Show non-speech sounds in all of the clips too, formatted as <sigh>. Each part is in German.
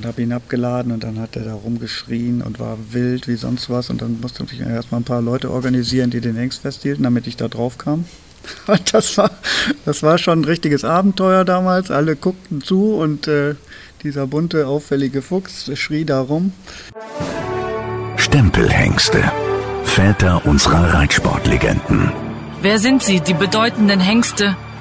und habe ihn abgeladen und dann hat er da rumgeschrien und war wild wie sonst was und dann musste ich erstmal ein paar Leute organisieren, die den Hengst festhielten, damit ich da drauf kam. <laughs> Und das war, das war schon ein richtiges Abenteuer damals. Alle guckten zu und äh, dieser bunte, auffällige Fuchs schrie da rum. Stempelhengste. Väter unserer Reitsportlegenden. Wer sind sie, die bedeutenden Hengste,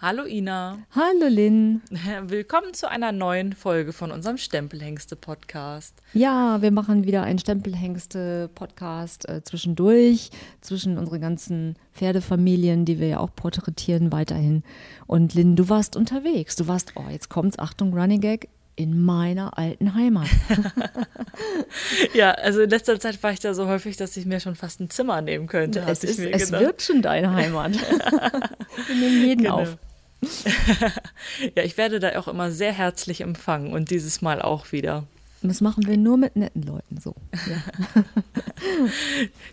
Hallo Ina. Hallo Lynn. <laughs> Willkommen zu einer neuen Folge von unserem Stempelhengste-Podcast. Ja, wir machen wieder einen Stempelhengste-Podcast äh, zwischendurch, zwischen unseren ganzen Pferdefamilien, die wir ja auch porträtieren weiterhin. Und Lynn, du warst unterwegs. Du warst, oh, jetzt kommt's, Achtung, Running Gag, in meiner alten Heimat. <laughs> ja, also in letzter Zeit war ich da so häufig, dass ich mir schon fast ein Zimmer nehmen könnte. Es, ist, es wird schon deine Heimat. <laughs> Wir nehmen jeden genau. auf. <laughs> ja, ich werde da auch immer sehr herzlich empfangen und dieses Mal auch wieder. Und das machen wir nur mit netten Leuten so. Ja. <laughs>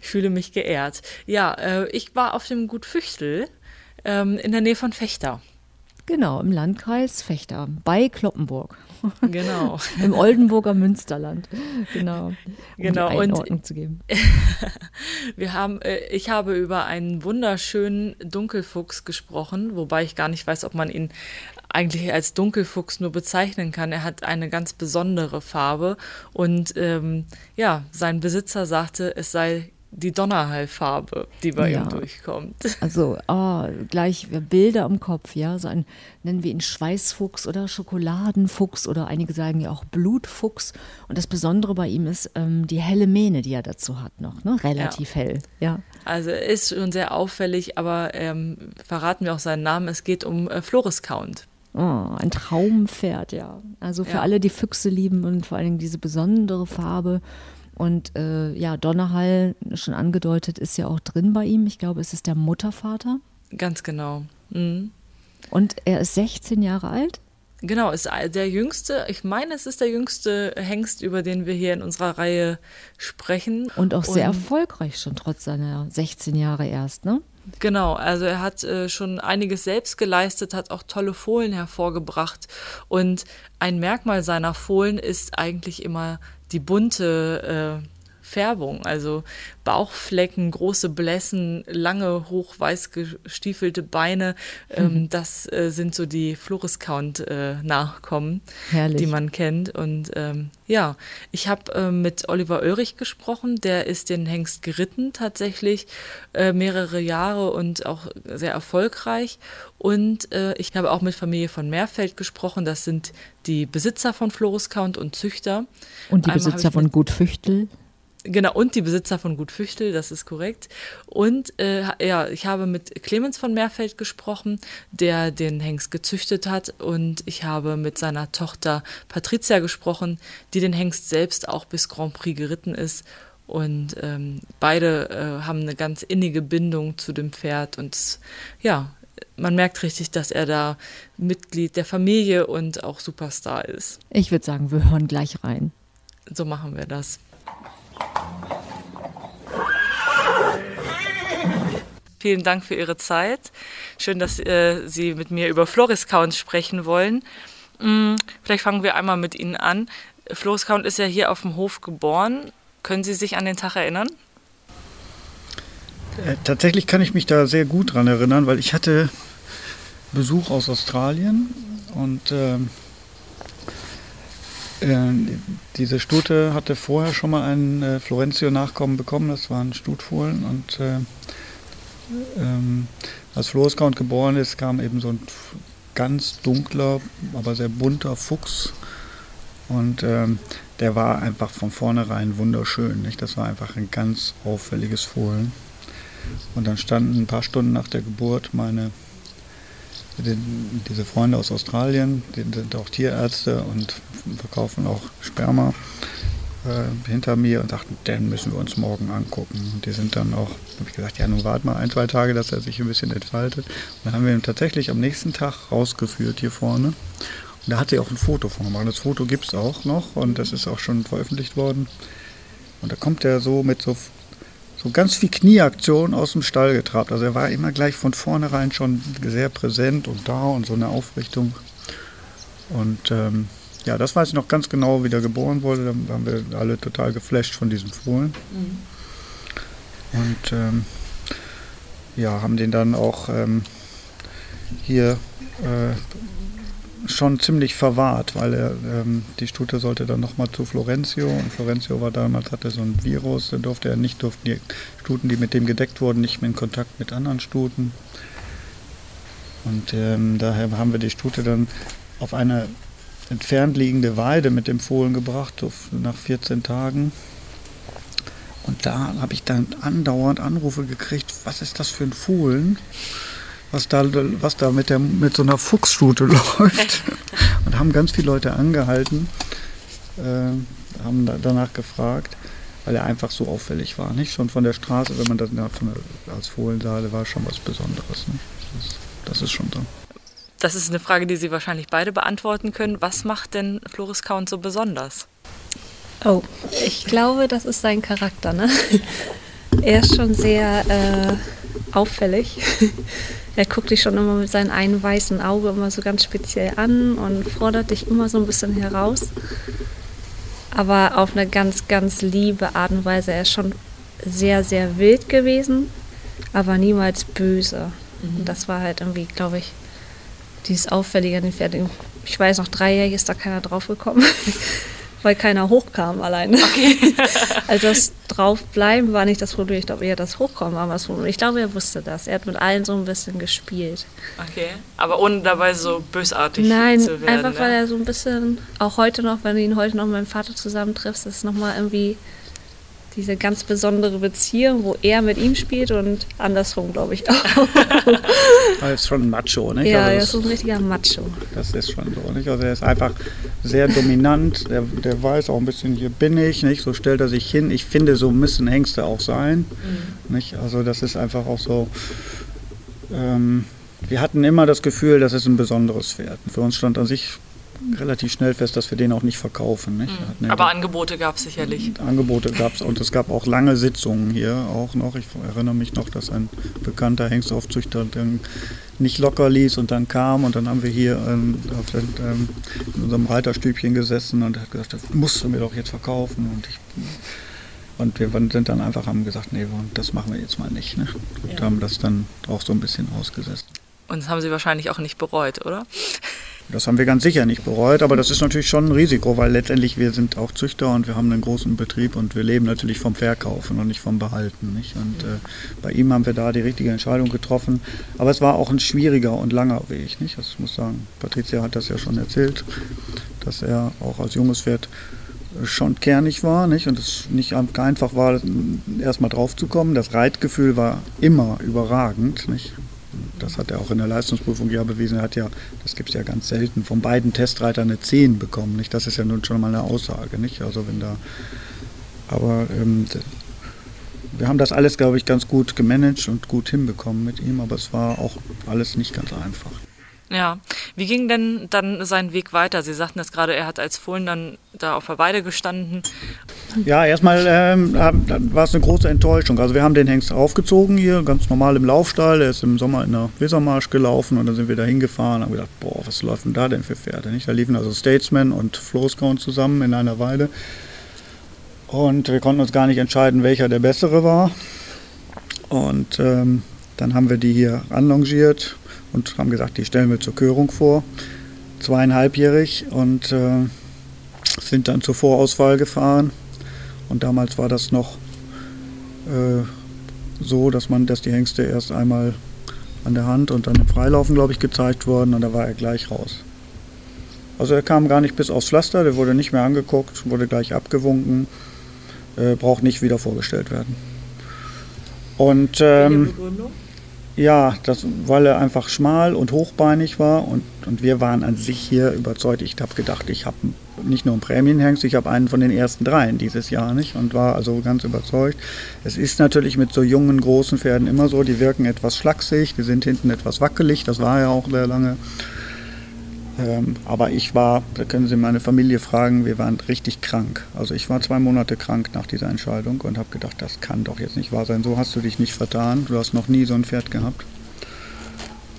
ich fühle mich geehrt. Ja, äh, ich war auf dem Gut Füchtel ähm, in der Nähe von Fechter. Genau, im Landkreis Fechter bei Kloppenburg. Genau. <laughs> Im Oldenburger Münsterland. Genau. Um genau. Und zu geben. <laughs> wir haben, äh, ich habe über einen wunderschönen Dunkelfuchs gesprochen, wobei ich gar nicht weiß, ob man ihn eigentlich als Dunkelfuchs nur bezeichnen kann. Er hat eine ganz besondere Farbe und ähm, ja, sein Besitzer sagte, es sei die Donnerhallfarbe, die bei ja. ihm durchkommt. <laughs> Also oh, gleich Bilder im Kopf, ja, so ein, nennen wir ihn Schweißfuchs oder Schokoladenfuchs oder einige sagen ja auch Blutfuchs. Und das Besondere bei ihm ist ähm, die helle Mähne, die er dazu hat noch, ne? relativ ja. hell, ja. Also ist schon sehr auffällig, aber ähm, verraten wir auch seinen Namen, es geht um äh, Floris Count. Oh, ein Traumpferd, ja. Also für ja. alle, die Füchse lieben und vor allen Dingen diese besondere Farbe und äh, ja, Donnerhall, schon angedeutet, ist ja auch drin bei ihm. Ich glaube, es ist der Muttervater. Ganz genau. Mhm. Und er ist 16 Jahre alt? Genau, ist der jüngste, ich meine, es ist der jüngste Hengst, über den wir hier in unserer Reihe sprechen. Und auch sehr Und, erfolgreich schon, trotz seiner 16 Jahre erst, ne? Genau, also er hat äh, schon einiges selbst geleistet, hat auch tolle Fohlen hervorgebracht. Und ein Merkmal seiner Fohlen ist eigentlich immer die bunte äh, Färbung, also Bauchflecken, große Blässen, lange, hoch weiß gestiefelte Beine. Ähm, mhm. das äh, sind so die Floriscount-Nachkommen, äh, die man kennt. Und ähm, ja, ich habe äh, mit Oliver Oerich gesprochen, der ist den Hengst geritten tatsächlich äh, mehrere Jahre und auch sehr erfolgreich. Und äh, ich habe auch mit Familie von Meerfeld gesprochen, das sind die Besitzer von Floriscount und Züchter. Und die Besitzer von Gut Füchtel? Genau, und die Besitzer von Gut Füchtel, das ist korrekt. Und äh, ja, ich habe mit Clemens von Meerfeld gesprochen, der den Hengst gezüchtet hat. Und ich habe mit seiner Tochter Patricia gesprochen, die den Hengst selbst auch bis Grand Prix geritten ist. Und ähm, beide äh, haben eine ganz innige Bindung zu dem Pferd. Und ja, man merkt richtig, dass er da Mitglied der Familie und auch Superstar ist. Ich würde sagen, wir hören gleich rein. So machen wir das. Vielen Dank für Ihre Zeit. Schön, dass äh, Sie mit mir über Floris Count sprechen wollen. Hm, vielleicht fangen wir einmal mit Ihnen an. Floris Count ist ja hier auf dem Hof geboren. Können Sie sich an den Tag erinnern? Äh, tatsächlich kann ich mich da sehr gut dran erinnern, weil ich hatte Besuch aus Australien und äh, äh, diese Stute hatte vorher schon mal einen äh, Florentio-Nachkommen bekommen, das waren Stutfohlen. Und äh, ähm, als Florescount geboren ist, kam eben so ein ganz dunkler, aber sehr bunter Fuchs. Und ähm, der war einfach von vornherein wunderschön. Nicht? Das war einfach ein ganz auffälliges Fohlen. Und dann standen ein paar Stunden nach der Geburt meine diese Freunde aus Australien, die sind auch Tierärzte und verkaufen auch Sperma äh, hinter mir und sagten, den müssen wir uns morgen angucken. Und die sind dann auch, habe ich gesagt, ja, nun wart mal ein, zwei Tage, dass er sich ein bisschen entfaltet. Und dann haben wir ihn tatsächlich am nächsten Tag rausgeführt hier vorne. Und da hat sie auch ein Foto von gemacht. Das Foto gibt es auch noch und das ist auch schon veröffentlicht worden. Und da kommt er so mit so so ganz viel Knieaktion aus dem Stall getrabt. Also er war immer gleich von vornherein schon sehr präsent und da und so eine Aufrichtung. Und ähm, ja, das weiß ich noch ganz genau, wie der geboren wurde. Da waren wir alle total geflasht von diesem Fohlen. Mhm. Und ähm, ja, haben den dann auch ähm, hier äh, schon ziemlich verwahrt, weil er, ähm, die Stute sollte dann nochmal zu Florencio und Florencio war damals, hatte so ein Virus, da durfte er nicht, durften die Stuten, die mit dem gedeckt wurden, nicht mehr in Kontakt mit anderen Stuten. Und ähm, daher haben wir die Stute dann auf eine entfernt liegende Weide mit dem Fohlen gebracht, nach 14 Tagen. Und da habe ich dann andauernd Anrufe gekriegt, was ist das für ein Fohlen? was da, was da mit, der, mit so einer Fuchsstute <laughs> läuft. Und haben ganz viele Leute angehalten, äh, haben da, danach gefragt, weil er einfach so auffällig war. Nicht schon von der Straße, wenn man das als Fohlen sah, der war schon was Besonderes. Das, das, ist schon so. Das ist eine Frage, die Sie wahrscheinlich beide beantworten können. Was macht denn Floris Count so besonders? Oh, ich glaube, das ist sein Charakter. Ne? <laughs> Er ist schon sehr äh, auffällig. <laughs> er guckt dich schon immer mit seinem einen weißen Auge immer so ganz speziell an und fordert dich immer so ein bisschen heraus. Aber auf eine ganz, ganz liebe Art und Weise. Er ist schon sehr, sehr wild gewesen, aber niemals böse. Mhm. Und das war halt irgendwie, glaube ich, dieses Auffällige an den Pferden. Ich weiß noch, dreijährig ist da keiner draufgekommen. <laughs> weil keiner hochkam alleine. Okay. <laughs> also das Draufbleiben war nicht das Problem. Ich glaube eher das Hochkommen war das Problem. Ich glaube, er wusste das. Er hat mit allen so ein bisschen gespielt. Okay, aber ohne dabei so bösartig Nein, zu werden. Nein, einfach weil er so ein bisschen, auch heute noch, wenn du ihn heute noch mit meinem Vater zusammentriffst, ist nochmal irgendwie diese ganz besondere Beziehung, wo er mit ihm spielt und andersrum, glaube ich auch. <laughs> er ist schon ein Macho, nicht? Ja, also er ist so ein richtiger Macho. Das ist schon so, nicht? Also er ist einfach sehr dominant, der, der weiß auch ein bisschen, hier bin ich, nicht? So stellt er sich hin. Ich finde, so müssen Hengste auch sein, mhm. nicht? Also das ist einfach auch so... Ähm, wir hatten immer das Gefühl, das ist ein besonderes Pferd. Für uns stand an sich relativ schnell fest, dass wir den auch nicht verkaufen. Nicht? Mhm. Aber Angebote gab es sicherlich. Angebote gab es und es gab auch lange Sitzungen hier auch noch. Ich erinnere mich noch, dass ein bekannter Hengstaufzüchter dann nicht locker ließ und dann kam und dann haben wir hier ähm, den, ähm, in unserem Reiterstübchen gesessen und er hat gesagt, das musst du mir doch jetzt verkaufen und ich und wir sind dann einfach haben gesagt, nee, das machen wir jetzt mal nicht. Ne? Und ja. haben das dann auch so ein bisschen ausgesessen. Und das haben Sie wahrscheinlich auch nicht bereut, oder? Das haben wir ganz sicher nicht bereut, aber das ist natürlich schon ein Risiko, weil letztendlich wir sind auch Züchter und wir haben einen großen Betrieb und wir leben natürlich vom Verkaufen und nicht vom Behalten. Nicht? Und äh, bei ihm haben wir da die richtige Entscheidung getroffen. Aber es war auch ein schwieriger und langer Weg. Nicht? Das muss sagen, Patricia hat das ja schon erzählt, dass er auch als junges Pferd schon kernig war nicht? und es nicht einfach war, erstmal drauf zu kommen. Das Reitgefühl war immer überragend. Nicht? Das hat er auch in der Leistungsprüfung ja bewiesen. Er hat ja, das gibt es ja ganz selten, von beiden Testreitern eine 10 bekommen. Nicht? Das ist ja nun schon mal eine Aussage. Nicht? Also wenn da, aber ähm, wir haben das alles, glaube ich, ganz gut gemanagt und gut hinbekommen mit ihm, aber es war auch alles nicht ganz einfach. Ja, wie ging denn dann sein Weg weiter? Sie sagten das gerade, er hat als Fohlen dann da auf der Weide gestanden. Ja, erstmal ähm, war es eine große Enttäuschung. Also wir haben den Hengst aufgezogen hier, ganz normal im Laufstall. Er ist im Sommer in der Wesermarsch gelaufen und dann sind wir da hingefahren und haben gedacht, boah, was läuft denn da denn für Pferde? Nicht? Da liefen also Statesman und Floßkaun zusammen in einer Weide. Und wir konnten uns gar nicht entscheiden, welcher der bessere war. Und ähm, dann haben wir die hier anlongiert und haben gesagt, die stellen wir zur Körung vor. Zweieinhalbjährig und äh, sind dann zur Vorauswahl gefahren. Und damals war das noch äh, so, dass man, dass die Hengste erst einmal an der Hand und dann im Freilaufen, glaube ich, gezeigt wurden und da war er gleich raus. Also er kam gar nicht bis aufs Pflaster, der wurde nicht mehr angeguckt, wurde gleich abgewunken, äh, braucht nicht wieder vorgestellt werden. Und ähm, Ja, das, weil er einfach schmal und hochbeinig war und, und wir waren an sich hier überzeugt. Ich habe gedacht, ich habe nicht nur einen Prämienhengst, ich habe einen von den ersten dreien dieses Jahr nicht und war also ganz überzeugt. Es ist natürlich mit so jungen, großen Pferden immer so, die wirken etwas schlaksig, die sind hinten etwas wackelig, das war ja auch sehr lange. Ähm, aber ich war, da können Sie meine Familie fragen, wir waren richtig krank. Also ich war zwei Monate krank nach dieser Entscheidung und habe gedacht, das kann doch jetzt nicht wahr sein. So hast du dich nicht vertan. Du hast noch nie so ein Pferd gehabt.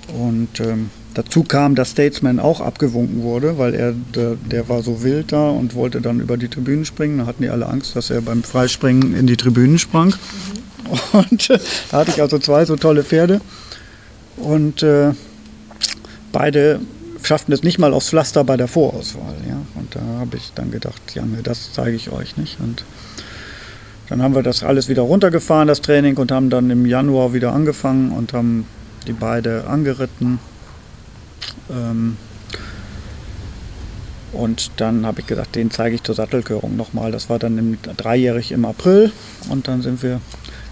Und ähm, dazu kam, dass Statesman auch abgewunken wurde, weil er, der, der, war so wild da und wollte dann über die Tribünen springen. Da hatten die alle Angst, dass er beim Freispringen in die Tribünen sprang. Mhm. <laughs> Und äh, da hatte ich also zwei so tolle Pferde. Und äh, beide schafften es nicht mal aufs Pflaster bei der Vorauswahl. Ja? Und da habe ich dann gedacht, ja, nee, das zeige ich euch nicht. Und dann haben wir das alles wieder runtergefahren, das Training, und haben dann im Januar wieder angefangen und haben die beide angeritten. Ähm, und dann habe ich gedacht, den zeige ich zur Sattelkörung nochmal. Das war dann im, dreijährig im April. Und dann sind wir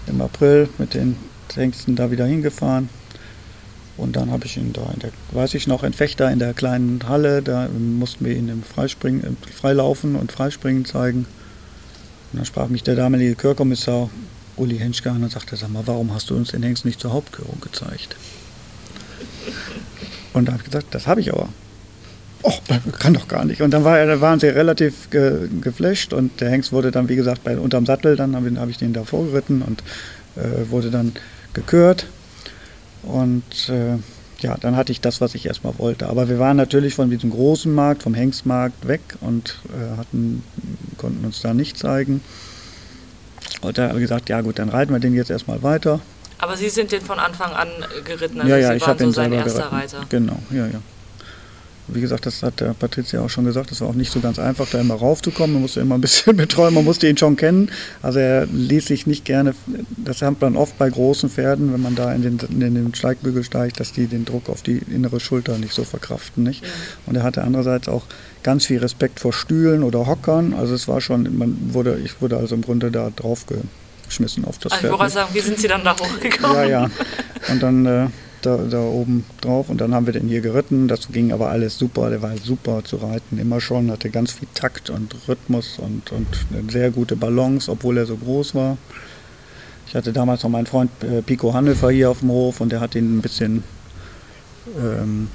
im April mit den Hengsten da wieder hingefahren. Und dann habe ich ihn da in der, weiß ich noch, in Fechter in der kleinen Halle, da mussten wir ihn im Freispringen, im Freilaufen und Freispringen zeigen. Und dann sprach mich der damalige Chörkommissar Uli Henschke an und sagte, sag mal, warum hast du uns den Hengst nicht zur Hauptkörung gezeigt? Und da habe ich gesagt, das habe ich aber. Oh, kann doch gar nicht. Und dann war waren sie relativ ge, geflasht und der Hengst wurde dann, wie gesagt, bei, unterm Sattel, dann habe hab ich den da vorgeritten und äh, wurde dann gekürt. Und äh, ja, dann hatte ich das, was ich erstmal wollte. Aber wir waren natürlich von diesem großen Markt, vom Hengstmarkt weg und äh, hatten, konnten uns da nicht zeigen. Und da habe ich gesagt, ja gut, dann reiten wir den jetzt erstmal weiter. Aber Sie sind den von Anfang an geritten, also ja, ja, Sie ich waren so sein erster geritten. Reiter. Genau, ja, ja. Wie gesagt, das hat der Patricia auch schon gesagt, das war auch nicht so ganz einfach, da immer raufzukommen. Man musste immer ein bisschen <laughs> betreuen, man musste ihn schon kennen. Also er ließ sich nicht gerne, das hat man oft bei großen Pferden, wenn man da in den, in den Steigbügel steigt, dass die den Druck auf die innere Schulter nicht so verkraften. Nicht? Und er hatte andererseits auch ganz viel Respekt vor Stühlen oder Hockern. Also es war schon, man wurde, ich wurde also im Grunde da drauf geschmissen auf das also Pferd. Ich wollte sagen, wie sind Sie dann da hochgekommen? Ja, ja. Und dann äh, da, da oben drauf und dann haben wir den hier geritten. Das ging aber alles super, der war super zu reiten, immer schon, hatte ganz viel Takt und Rhythmus und, und eine sehr gute Balance, obwohl er so groß war. Ich hatte damals noch meinen Freund äh, Pico Hannefer hier auf dem Hof und der hat ihn ein bisschen, ähm,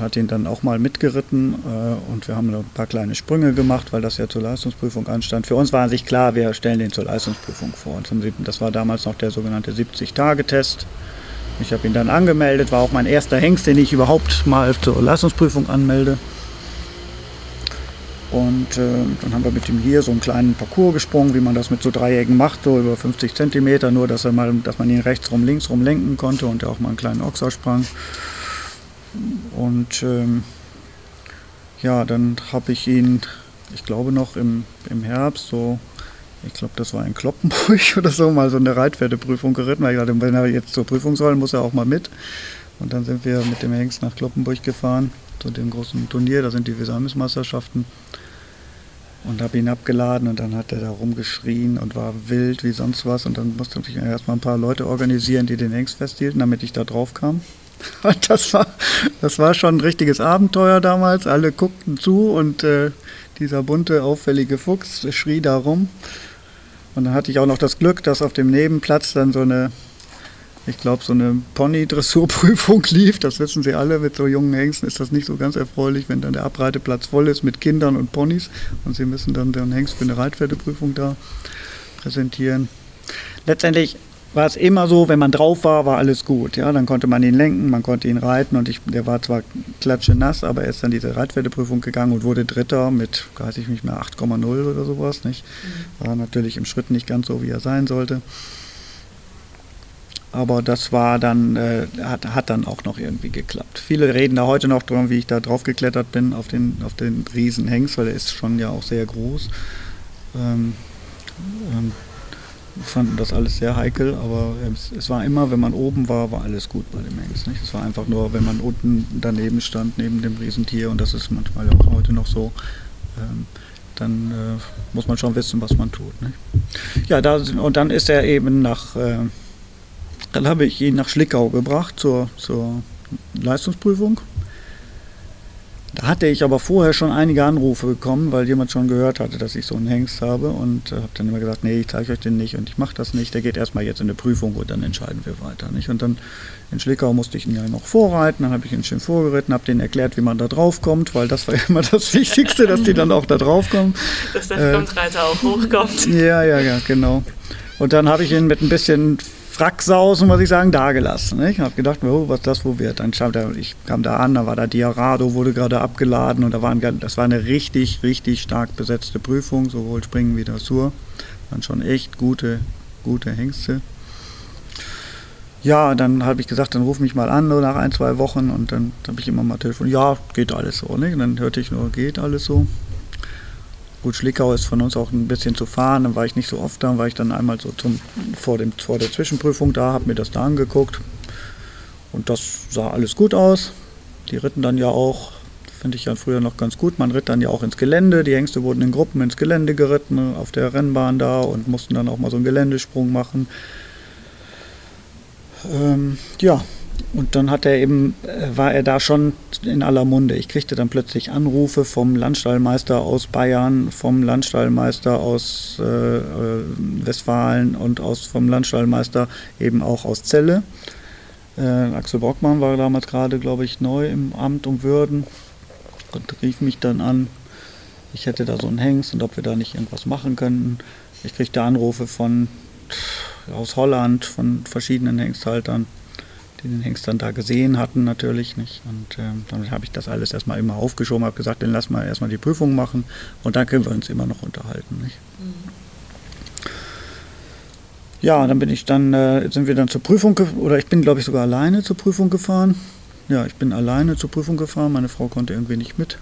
hat ihn dann auch mal mitgeritten äh, und wir haben ein paar kleine Sprünge gemacht, weil das ja zur Leistungsprüfung anstand. Für uns war sich klar, wir stellen den zur Leistungsprüfung vor. Das war damals noch der sogenannte 70-Tage-Test. Ich habe ihn dann angemeldet, war auch mein erster Hengst, den ich überhaupt mal zur Leistungsprüfung anmelde. Und äh, dann haben wir mit ihm hier so einen kleinen Parcours gesprungen, wie man das mit so Dreiecken macht, so über 50 Zentimeter, nur dass, er mal, dass man ihn rechts rum, links rum lenken konnte und er auch mal einen kleinen Ochser sprang. Und ähm, ja, dann habe ich ihn, ich glaube noch im, im Herbst, so ich glaube, das war in Kloppenburg <laughs> oder so, mal so eine Reitpferdeprüfung geritten. Weil ich dachte, wenn er jetzt zur Prüfung soll, muss er auch mal mit. Und dann sind wir mit dem Hengst nach Kloppenburg gefahren, zu dem großen Turnier, da sind die Wesalmis-Meisterschaften. Und habe ihn abgeladen und dann hat er da rumgeschrien und war wild wie sonst was. Und dann musste ich erstmal ein paar Leute organisieren, die den Hengst festhielten, damit ich da drauf kam. <laughs> Das war, das war schon ein richtiges Abenteuer damals. Alle guckten zu und äh, dieser bunte, auffällige Fuchs schrie da rum. Und dann hatte ich auch noch das Glück, dass auf dem Nebenplatz dann so eine, ich glaube, so eine Pony-Dressurprüfung <laughs> lief. Das wissen Sie alle, mit so jungen Hengsten ist das nicht so ganz erfreulich, wenn dann der Abreiteplatz voll ist mit Kindern und Ponys und Sie müssen dann den Hengst für eine Reitpferdeprüfung da präsentieren. Letztendlich war es immer so, wenn man drauf war, war alles gut. Ja, dann konnte man ihn lenken, man konnte ihn reiten und ich, der war zwar klatsche nass, aber er ist dann diese Reitpferdeprüfung gegangen und wurde Dritter mit, weiß ich nicht mehr, 8,0 oder sowas. Nicht? Mhm. War natürlich im Schritt nicht ganz so, wie er sein sollte. Aber das war dann, äh, hat, hat dann auch noch irgendwie geklappt. Viele reden da heute noch drum, wie ich da drauf geklettert bin auf den, auf den Riesenhengst, weil er ist schon ja auch sehr groß. Ähm, ähm, fanden das alles sehr heikel, aber es, es, war immer, wenn man oben war, war alles gut bei dem Hengst. Nicht? Es war einfach nur, wenn man unten daneben stand, neben dem Riesentier, und das ist manchmal auch heute noch so, ähm, dann äh, muss man schon wissen, was man tut. Nicht? Ja, da, und dann ist er eben nach, äh, Dann habe ich ihn nach Schlickau gebracht zur, zur Leistungsprüfung. Da hatte ich aber vorher schon einige Anrufe bekommen, weil jemand schon gehört hatte, dass ich so einen Hengst habe und äh, habe dann immer gesagt, nee, ich zeige euch den nicht und ich mache das nicht. Der geht erstmal jetzt in eine Prüfung und dann entscheiden wir weiter. Nicht? Und dann in Schlickau musste ich ihn ja noch vorreiten, dann habe ich ihn schön vorgeritten, habe denen erklärt, wie man da drauf kommt, weil das war <laughs> immer das Wichtigste, dass die dann auch da drauf kommen. Dass der äh, Frontreiter auch hochkommt. Ja, ja, ja, genau. Und dann habe ich ihn mit ein bisschen Fracksausen, muss ich sagen, dagelassen. Ich habe gedacht, oh, was das wo wird. Dann schaut er, ich kam da an, da war der Diarado, wurde gerade abgeladen und da waren, das war eine richtig, richtig stark besetzte Prüfung, sowohl Springen wie Dressur. Waren schon echt gute, gute Hengste. Ja, dann habe ich gesagt, dann ruf mich mal an nach ein, zwei Wochen und dann habe ich immer mal telefoniert. Ja, geht alles so. Ne? Und dann hörte ich nur, geht alles so. Gut, Schlickau ist von uns auch ein bisschen zu fahren, dann war ich nicht so oft da, war ich dann einmal so zum, vor, dem, vor der Zwischenprüfung da, habe mir das da angeguckt und das sah alles gut aus. Die ritten dann ja auch, finde ich ja früher noch ganz gut, man ritt dann ja auch ins Gelände, die Hengste wurden in Gruppen ins Gelände geritten, auf der Rennbahn da und mussten dann auch mal so einen Geländesprung machen. Ähm, ja, und dann hat er eben, äh, war er da schon in aller Munde. Ich kriegte dann plötzlich Anrufe vom Landstallmeister aus Bayern, vom Landstallmeister aus äh, äh, Westfalen und aus, vom Landstallmeister eben auch aus Celle. Äh, Axel Brockmann war damals gerade, glaube ich, neu im Amt um Würden und rief mich dann an, ich hätte da so einen Hengst und ob wir da nicht irgendwas machen könnten. Ich kriegte Anrufe von aus Holland, von verschiedenen Hengsthaltern die den Hengst dann da gesehen hatten natürlich nicht. Und ähm, dann habe ich das alles erstmal immer aufgeschoben, habe gesagt, dann lass mal erstmal die Prüfung machen und dann können wir uns immer noch unterhalten. Nicht? Mhm. Ja, dann bin ich dann, äh, sind wir dann zur Prüfung, oder ich bin glaube ich sogar alleine zur Prüfung gefahren. Ja, ich bin alleine zur Prüfung gefahren, meine Frau konnte irgendwie nicht mit.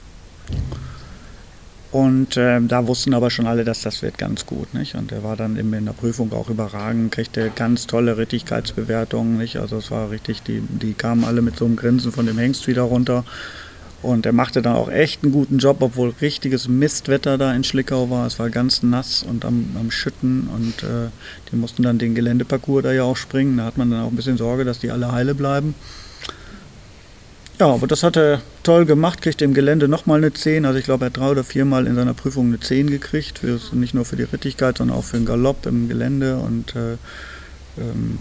Und äh, da wussten aber schon alle, dass das wird ganz gut. Nicht? Und er war dann in der Prüfung auch überragend, kriegte ganz tolle Rittigkeitsbewertungen. Nicht? Also es war richtig, die, die kamen alle mit so einem Grinsen von dem Hengst wieder runter. Und er machte dann auch echt einen guten Job, obwohl richtiges Mistwetter da in Schlickau war. Es war ganz nass und am, am Schütten und äh, die mussten dann den Geländeparcours da ja auch springen. Da hat man dann auch ein bisschen Sorge, dass die alle heile bleiben. Ja, aber das hat er toll gemacht, kriegt im Gelände nochmal eine 10. Also ich glaube, er hat drei oder viermal in seiner Prüfung eine 10 gekriegt. Für, nicht nur für die Rittigkeit, sondern auch für den Galopp im Gelände und äh, ähm,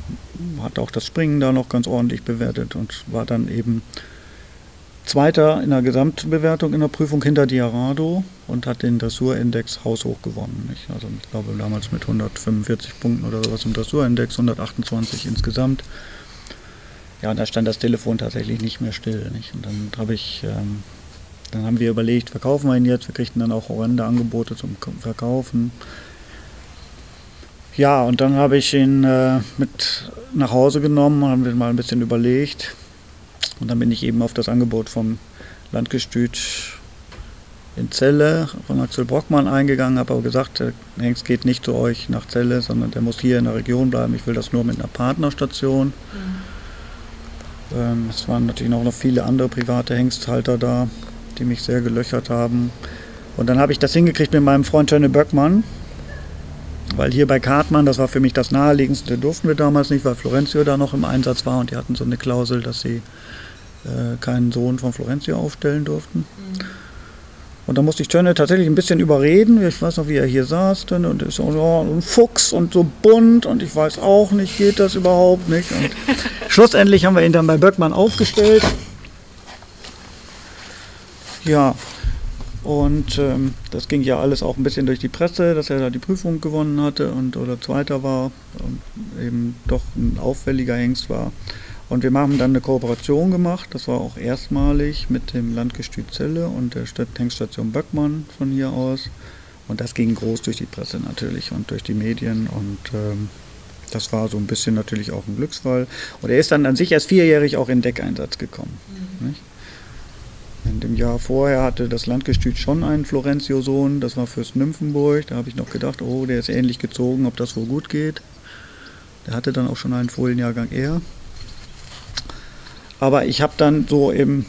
hat auch das Springen da noch ganz ordentlich bewertet und war dann eben Zweiter in der Gesamtbewertung in der Prüfung hinter Diarado und hat den Dressurindex haushoch gewonnen. Nicht? Also ich glaube damals mit 145 Punkten oder sowas im Dressurindex, 128 insgesamt ja, und da stand das Telefon tatsächlich nicht mehr still. Nicht? Und dann habe ich, ähm, dann haben wir überlegt, verkaufen wir ihn jetzt? Wir kriegten dann auch horrende Angebote zum Verkaufen. Ja, und dann habe ich ihn äh, mit nach Hause genommen, haben wir mal ein bisschen überlegt. Und dann bin ich eben auf das Angebot vom Landgestüt in Celle von Axel Brockmann eingegangen, habe aber gesagt, Hengst geht nicht zu euch nach Celle, sondern der muss hier in der Region bleiben. Ich will das nur mit einer Partnerstation. Mhm. Ähm, es waren natürlich auch noch viele andere private Hengsthalter da, die mich sehr gelöchert haben. Und dann habe ich das hingekriegt mit meinem Freund Tönne Böckmann, weil hier bei Kartmann, das war für mich das naheliegendste, durften wir damals nicht, weil Florenzio da noch im Einsatz war und die hatten so eine Klausel, dass sie äh, keinen Sohn von Florenzio aufstellen durften. Mhm. Und da musste ich Tönne tatsächlich ein bisschen überreden. Ich weiß noch, wie er hier saß, Tönne, und ist so oh, ein Fuchs und so bunt und ich weiß auch nicht, geht das überhaupt nicht. Und <laughs> schlussendlich haben wir ihn dann bei Böckmann aufgestellt. Ja, und ähm, das ging ja alles auch ein bisschen durch die Presse, dass er da die Prüfung gewonnen hatte und oder Zweiter war und eben doch ein auffälliger Hengst war. Und wir haben dann eine Kooperation gemacht, das war auch erstmalig mit dem Landgestüt Celle und der Tankstation Böckmann von hier aus. Und das ging groß durch die Presse natürlich und durch die Medien und ähm, das war so ein bisschen natürlich auch ein Glücksfall. Und er ist dann an sich erst vierjährig auch in Deckeinsatz gekommen. Mhm. In dem Jahr vorher hatte das Landgestüt schon einen Florenzio-Sohn, das war Fürst Nymphenburg. Da habe ich noch gedacht, oh, der ist ähnlich gezogen, ob das wohl gut geht. Der hatte dann auch schon einen Fohlenjahrgang eher. Aber ich habe dann so im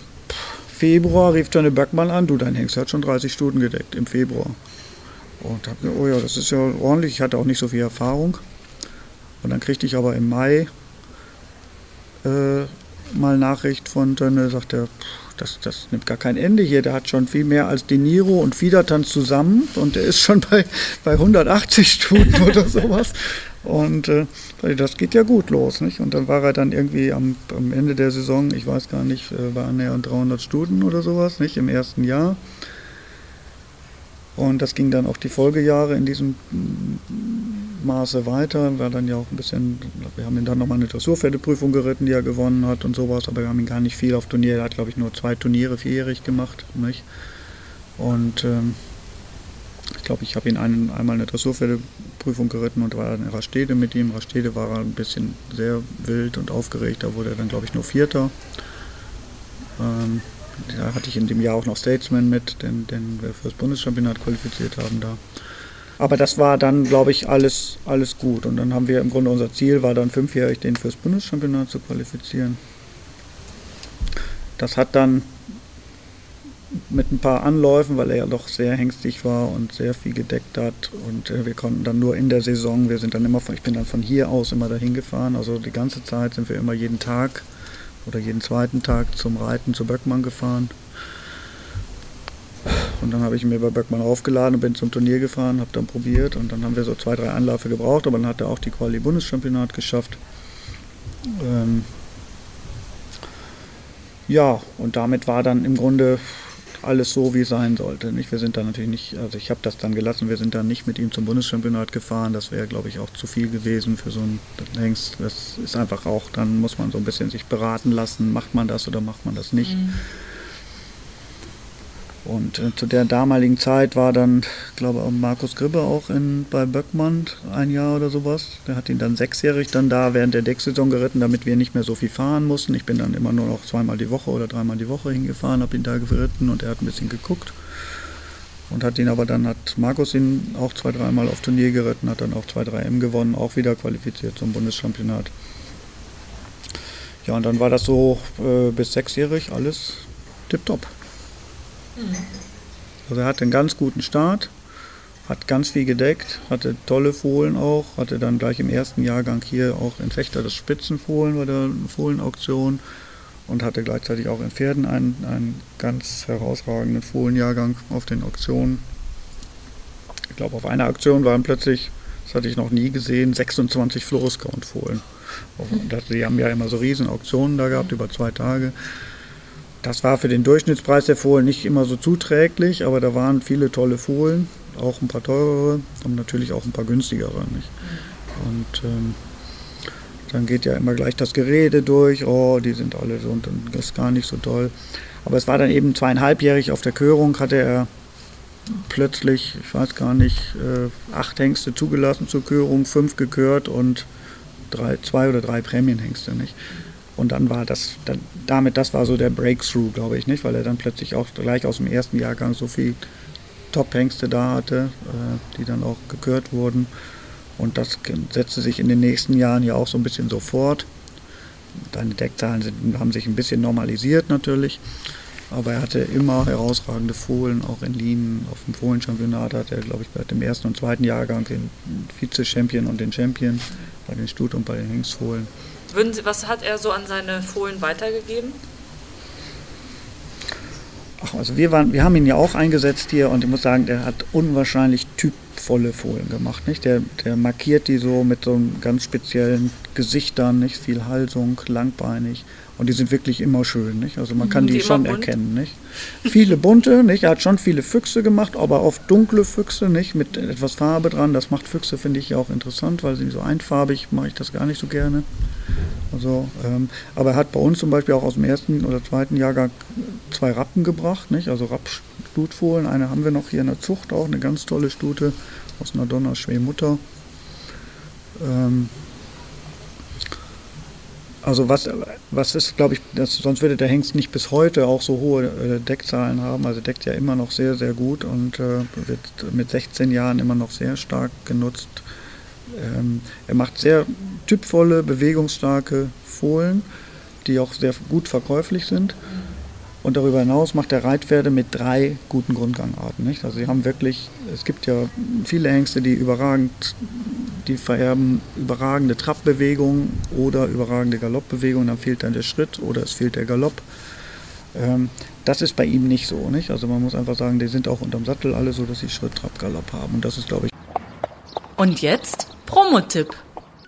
Februar rief Johnny Bergmann an, du, dein Hengst hat schon 30 Stunden gedeckt im Februar. Und habe mir, oh ja, das ist ja ordentlich, ich hatte auch nicht so viel Erfahrung. Und dann kriegte ich aber im Mai äh, mal Nachricht von Tönne, sagt er, das, das nimmt gar kein Ende hier. Der hat schon viel mehr als De Niro und Fiedertanz zusammen und der ist schon bei, bei 180 Stunden <laughs> oder sowas. Und äh, das geht ja gut los. Nicht? Und dann war er dann irgendwie am, am Ende der Saison, ich weiß gar nicht, äh, war näher an 300 Stunden oder sowas, nicht im ersten Jahr. Und das ging dann auch die Folgejahre in diesem Maße weiter. War dann ja auch ein bisschen, wir haben ihn dann nochmal eine Dressurpferdeprüfung geritten, die er gewonnen hat und sowas, aber wir haben ihn gar nicht viel auf Turnier. Er hat, glaube ich, nur zwei Turniere vierjährig gemacht. Nicht? Und ähm, ich glaube, ich habe ihn einen, einmal eine Dressurpferdeprüfung geritten und war in Rastede mit ihm. Rastede war ein bisschen sehr wild und aufgeregt. Da wurde er dann, glaube ich, nur Vierter. Ähm, da hatte ich in dem Jahr auch noch Statesman mit, den, den wir für das Bundeschampionat qualifiziert haben da. Aber das war dann, glaube ich, alles, alles gut. Und dann haben wir im Grunde unser Ziel war dann fünfjährig den fürs Bundeschampionat zu qualifizieren. Das hat dann mit ein paar Anläufen, weil er ja doch sehr hengstig war und sehr viel gedeckt hat. Und äh, wir konnten dann nur in der Saison, wir sind dann immer von, ich bin dann von hier aus immer dahin gefahren. Also die ganze Zeit sind wir immer jeden Tag oder jeden zweiten Tag zum Reiten zu Böckmann gefahren. Und dann habe ich mir bei Böckmann aufgeladen und bin zum Turnier gefahren, habe dann probiert und dann haben wir so zwei, drei Anläufe gebraucht, aber dann hat er auch die Quali-Bundeschampionat geschafft. Ähm ja, und damit war dann im Grunde alles so, wie es sein sollte. Nicht? Wir sind dann natürlich nicht, also ich habe das dann gelassen, wir sind dann nicht mit ihm zum Bundeschampionat gefahren. Das wäre, glaube ich, auch zu viel gewesen für so ein Hengst. Das ist einfach auch, dann muss man so ein bisschen sich beraten lassen, macht man das oder macht man das nicht. Mhm. Und äh, zu der damaligen Zeit war dann, glaube ich, Markus Gribbe auch in, bei Böckmann ein Jahr oder sowas. Der hat ihn dann sechsjährig dann da während der Decksaison geritten, damit wir nicht mehr so viel fahren mussten. Ich bin dann immer nur noch zweimal die Woche oder dreimal die Woche hingefahren, habe ihn da geritten und er hat ein bisschen geguckt. Und hat ihn aber dann, hat Markus ihn auch zwei, dreimal auf Turnier geritten, hat dann auch zwei, drei M gewonnen, auch wieder qualifiziert zum Bundeschampionat. Ja, und dann war das so äh, bis sechsjährig alles tipptopp. Also er hatte einen ganz guten Start, hat ganz viel gedeckt, hatte tolle Fohlen auch, hatte dann gleich im ersten Jahrgang hier auch in Fechter das Spitzenfohlen bei der Fohlenauktion und hatte gleichzeitig auch in Pferden einen, einen ganz herausragenden Fohlenjahrgang auf den Auktionen. Ich glaube, auf einer Auktion waren plötzlich, das hatte ich noch nie gesehen, 26 Floruscount-Fohlen. Die haben ja immer so riesen Auktionen da gehabt über zwei Tage. Das war für den Durchschnittspreis der Fohlen nicht immer so zuträglich, aber da waren viele tolle Fohlen, auch ein paar teurere und natürlich auch ein paar günstigere. Nicht? Und ähm, dann geht ja immer gleich das Gerede durch, oh, die sind alle so und das ist gar nicht so toll. Aber es war dann eben zweieinhalbjährig auf der Körung, hatte er plötzlich, ich weiß gar nicht, äh, acht Hengste zugelassen zur Körung, fünf gekürt und drei, zwei oder drei Prämienhengste. Nicht? Und dann war das, dann, damit, das war so der Breakthrough, glaube ich, nicht, weil er dann plötzlich auch gleich aus dem ersten Jahrgang so viel Top-Hengste da hatte, äh, die dann auch gekürt wurden. Und das setzte sich in den nächsten Jahren ja auch so ein bisschen so fort. Seine Deckzahlen sind, haben sich ein bisschen normalisiert natürlich. Aber er hatte immer herausragende Fohlen, auch in Linien. Auf dem Fohlenchampionat hat er, glaube ich, bei dem ersten und zweiten Jahrgang den Vize-Champion und den Champion bei den Stut- und bei den Hengstfohlen. Würden Sie, was hat er so an seine Fohlen weitergegeben? Ach, also wir, waren, wir haben ihn ja auch eingesetzt hier und ich muss sagen, der hat unwahrscheinlich typvolle Fohlen gemacht. Nicht? Der, der markiert die so mit so einem ganz speziellen Gesichtern, nicht viel Halsung, langbeinig. Und die sind wirklich immer schön, nicht? Also man kann die, die schon bunt? erkennen, nicht? Viele bunte, nicht? Er hat schon viele Füchse gemacht, aber oft dunkle Füchse, nicht? Mit etwas Farbe dran. Das macht Füchse, finde ich, ja auch interessant, weil sie so einfarbig mache ich das gar nicht so gerne. Also, ähm, aber er hat bei uns zum Beispiel auch aus dem ersten oder zweiten Jahrgang zwei Rappen gebracht, nicht? Also Rapp-Stutfohlen. Eine haben wir noch hier in der Zucht auch, eine ganz tolle Stute aus einer Donnerschwee-Mutter. Ähm, also was, was ist, glaube ich, das, sonst würde der Hengst nicht bis heute auch so hohe äh, Deckzahlen haben. Also deckt ja immer noch sehr, sehr gut und äh, wird mit 16 Jahren immer noch sehr stark genutzt. Ähm, er macht sehr typvolle, bewegungsstarke Fohlen, die auch sehr gut verkäuflich sind. Und darüber hinaus macht er Reitpferde mit drei guten Grundgangarten. Nicht? Also sie haben wirklich, es gibt ja viele Hengste, die überragend die vererben überragende Trabbewegungen oder überragende Galoppbewegungen, dann fehlt dann der Schritt oder es fehlt der Galopp. Ähm, das ist bei ihm nicht so. Nicht? Also man muss einfach sagen, die sind auch unterm Sattel alle so, dass sie Schritt, Trab, Galopp haben. Und das ist, glaube ich. Und jetzt Promotipp.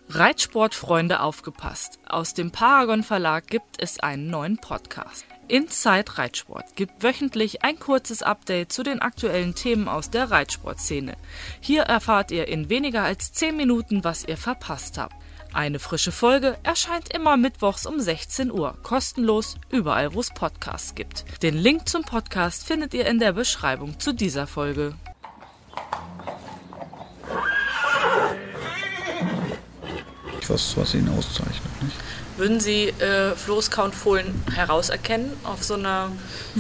Reitsportfreunde aufgepasst. Aus dem Paragon Verlag gibt es einen neuen Podcast. Inside Reitsport gibt wöchentlich ein kurzes Update zu den aktuellen Themen aus der Reitsportszene. Hier erfahrt ihr in weniger als 10 Minuten, was ihr verpasst habt. Eine frische Folge erscheint immer mittwochs um 16 Uhr, kostenlos überall, wo es Podcasts gibt. Den Link zum Podcast findet ihr in der Beschreibung zu dieser Folge. Was, was ihn auszeichnet. Nicht? Würden Sie äh, Floßcount-Fohlen herauserkennen auf so einer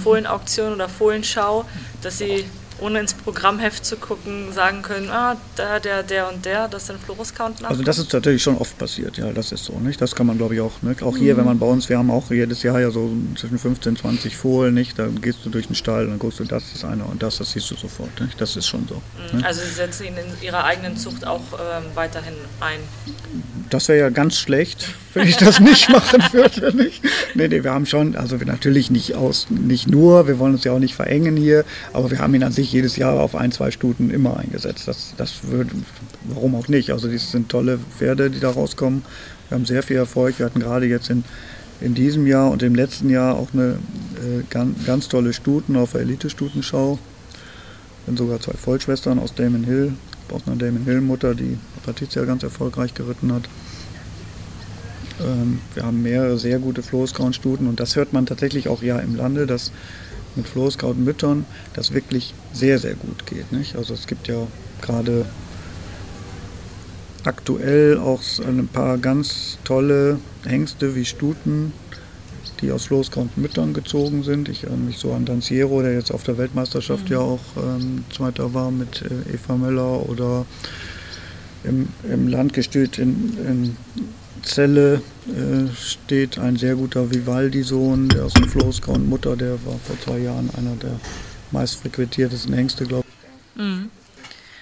Fohlenauktion oder Fohlenschau, dass Sie ohne ins Programmheft zu gucken, sagen können, ah, da, der, der und der, das sind Florus-Count Also das ist natürlich schon oft passiert, ja, das ist so, nicht? Das kann man glaube ich auch, ne? Auch hier, mhm. wenn man bei uns, wir haben auch jedes Jahr ja so zwischen 15, 20 Fohlen, nicht? Dann gehst du durch den Stall, dann guckst du, das ist einer und das, das siehst du sofort, nicht? Das ist schon so. Mhm. Ne? Also Sie setzen ihn in Ihrer eigenen Zucht auch ähm, weiterhin ein? Das wäre ja ganz schlecht, <laughs> wenn ich das nicht machen würde, nicht? Nee, nee, wir haben schon, also wir natürlich nicht aus, nicht nur, wir wollen uns ja auch nicht verengen hier, aber wir haben ihn an sich jedes Jahr auf ein, zwei Stuten immer eingesetzt. Das, das würde, warum auch nicht? Also das sind tolle Pferde, die da rauskommen. Wir haben sehr viel Erfolg. Wir hatten gerade jetzt in, in diesem Jahr und im letzten Jahr auch eine äh, ganz, ganz tolle Stuten auf der Elite-Stutenschau. Sind sogar zwei Vollschwestern aus Damon Hill, aus einer Damon Hill-Mutter, die Patricia ganz erfolgreich geritten hat. Ähm, wir haben mehrere sehr gute Floßgrauen-Stuten und das hört man tatsächlich auch ja im Lande, dass mit Floßkrautmüttern das wirklich sehr, sehr gut geht. Nicht? Also es gibt ja gerade aktuell auch ein paar ganz tolle Hengste wie Stuten, die aus Floßkrautmüttern gezogen sind. Ich erinnere mich so an Danciero, der jetzt auf der Weltmeisterschaft mhm. ja auch ähm, Zweiter war mit äh, Eva Möller oder im, im Landgestüt in, in Zelle äh, steht ein sehr guter Vivaldi-Sohn, der aus dem Floßgrau und Mutter, der war vor zwei Jahren einer der meistfrequentiertesten Hengste, glaube ich. Mhm.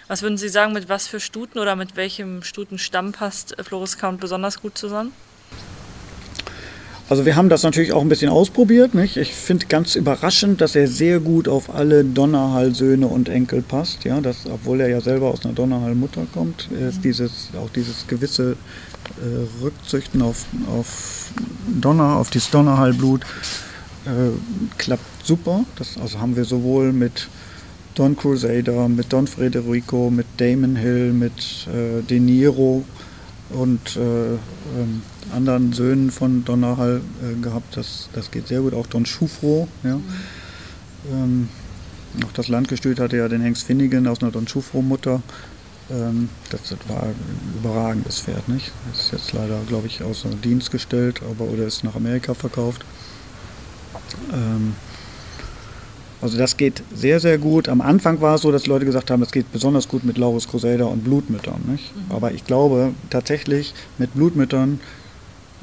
Was würden Sie sagen, mit was für Stuten oder mit welchem Stutenstamm passt Floris Count besonders gut zusammen? Also wir haben das natürlich auch ein bisschen ausprobiert. Nicht? Ich finde ganz überraschend, dass er sehr gut auf alle Donnerhall-Söhne und Enkel passt. Ja, das, obwohl er ja selber aus einer Donnerhall-Mutter kommt, ist mhm. dieses, auch dieses gewisse äh, Rückzüchten auf, auf Donner, auf dieses Donnerhallblut äh, klappt super. Das also haben wir sowohl mit Don Crusader, mit Don Federico, mit Damon Hill, mit äh, De Niro und äh, ähm, anderen Söhnen von Donnerhall äh, gehabt. Das, das geht sehr gut. Auch Don Schufro. Ja. Mhm. Ähm, auch das Landgestüt hatte ja den Hengst Finnigan aus einer Don Schufro-Mutter. Ähm, das war ein überragendes Pferd, nicht? Das ist jetzt leider, glaube ich, außer Dienst gestellt, aber oder ist nach Amerika verkauft. Ähm, also das geht sehr, sehr gut. Am Anfang war es so, dass Leute gesagt haben, es geht besonders gut mit Laurus Crusader und Blutmüttern. Nicht? Mhm. Aber ich glaube tatsächlich, mit Blutmüttern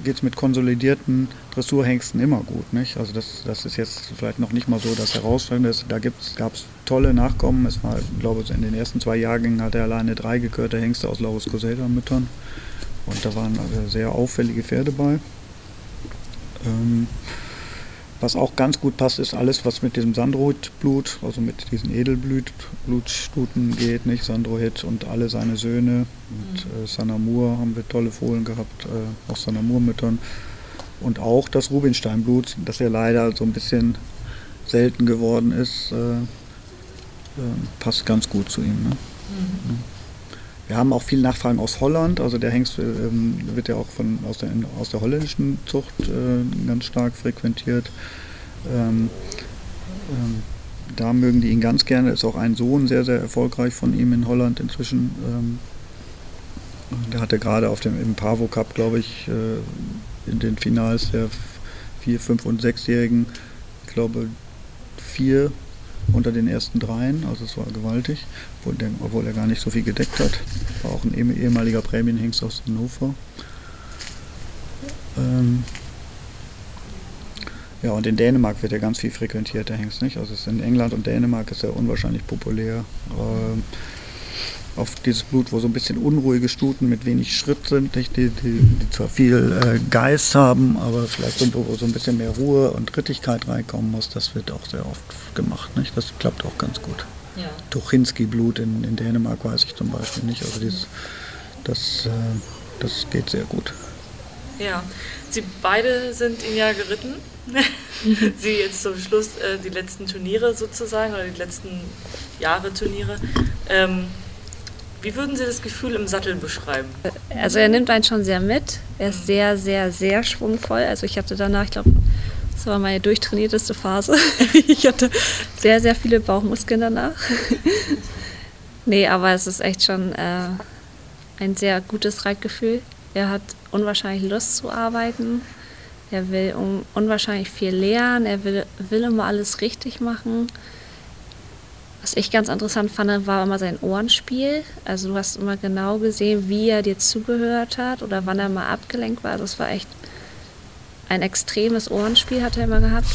geht es mit konsolidierten Dressurhengsten immer gut. Nicht? Also das, das ist jetzt vielleicht noch nicht mal so das Herausfordernde. Da gab es tolle Nachkommen. Es war, glaube ich, in den ersten zwei Jahrgängen hat er alleine drei gekörte Hengste aus Laurus Crusader Müttern. Und da waren also sehr auffällige Pferde bei. Ähm, was auch ganz gut passt, ist alles, was mit diesem Sandrohit-Blut, also mit diesen Edelblutstuten geht, nicht? Sandrohit und alle seine Söhne. Mit mhm. äh, Sanamur haben wir tolle Fohlen gehabt, äh, auch Sanamur-Müttern. Und auch das Rubinstein-Blut, das ja leider so ein bisschen selten geworden ist, äh, äh passt ganz gut zu ihm. Ne? Mhm. Wir haben auch viele Nachfragen aus Holland. Also der Hengst ähm, wird ja auch von, aus, der, aus der holländischen Zucht äh, ganz stark frequentiert. Ähm, ähm, da mögen die ihn ganz gerne. Ist auch ein Sohn sehr, sehr erfolgreich von ihm in Holland inzwischen. Ähm, der hatte gerade auf dem im Pavo Cup, glaube ich, äh, in den Finals der 4-, 5- und 6-Jährigen, ich glaube, vier unter den ersten dreien, also es war gewaltig, obwohl, er gar nicht so viel gedeckt hat. War auch ein ehemaliger Prämienhengst aus Hannover. Ähm ja, und in Dänemark wird ja ganz viel frequentiert, der Hengst, nicht? Also in England und Dänemark ist er unwahrscheinlich populär. Ähm auf dieses Blut, wo so ein bisschen unruhige Stuten mit wenig Schritt sind? Die, die, die zwar viel äh, Geist haben, aber vielleicht so, wo so ein bisschen mehr Ruhe und Rittigkeit reinkommen muss, das wird auch sehr oft gemacht. Nicht? Das klappt auch ganz gut. Ja. Tuchinski-Blut in, in Dänemark weiß ich zum Beispiel nicht. Also dieses, das, äh, das geht sehr gut. Ja, Sie beide sind ihn ja geritten. <laughs> Sie jetzt zum Schluss äh, die letzten Turniere sozusagen oder die letzten Jahre Turniere. Ähm, wie würden Sie das Gefühl im Sattel beschreiben? Also er nimmt einen schon sehr mit. Er ist sehr, sehr, sehr schwungvoll. Also ich hatte danach, ich glaube, das war meine durchtrainierteste Phase. <laughs> ich hatte sehr, sehr viele Bauchmuskeln danach. <laughs> nee, aber es ist echt schon äh, ein sehr gutes Reitgefühl. Er hat unwahrscheinlich Lust zu arbeiten. Er will um, unwahrscheinlich viel lernen. Er will, will immer alles richtig machen. Was ich ganz interessant fand, war immer sein Ohrenspiel. Also du hast immer genau gesehen, wie er dir zugehört hat oder wann er mal abgelenkt war. Das war echt ein extremes Ohrenspiel, hat er immer gehabt.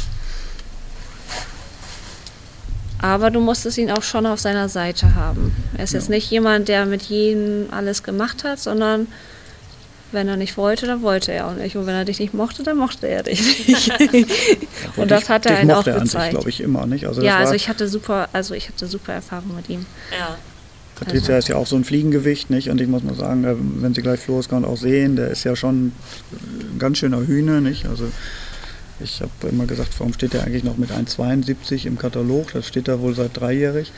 Aber du musstest ihn auch schon auf seiner Seite haben. Er ist ja. jetzt nicht jemand, der mit jedem alles gemacht hat, sondern wenn er nicht wollte, dann wollte er auch nicht. Und wenn er dich nicht mochte, dann mochte er dich nicht. <laughs> und das hat er einen auch gezeigt. glaube ich, immer nicht. Also ja, also ich hatte super, also ich hatte super Erfahrung mit ihm. Ja. Patricia ist ja auch so ein Fliegengewicht, nicht? Und ich muss mal sagen, äh, wenn Sie gleich Florian auch sehen, der ist ja schon ein ganz schöner Hühner, nicht? Also ich habe immer gesagt, warum steht der eigentlich noch mit 1,72 im Katalog? Das steht da wohl seit dreijährig.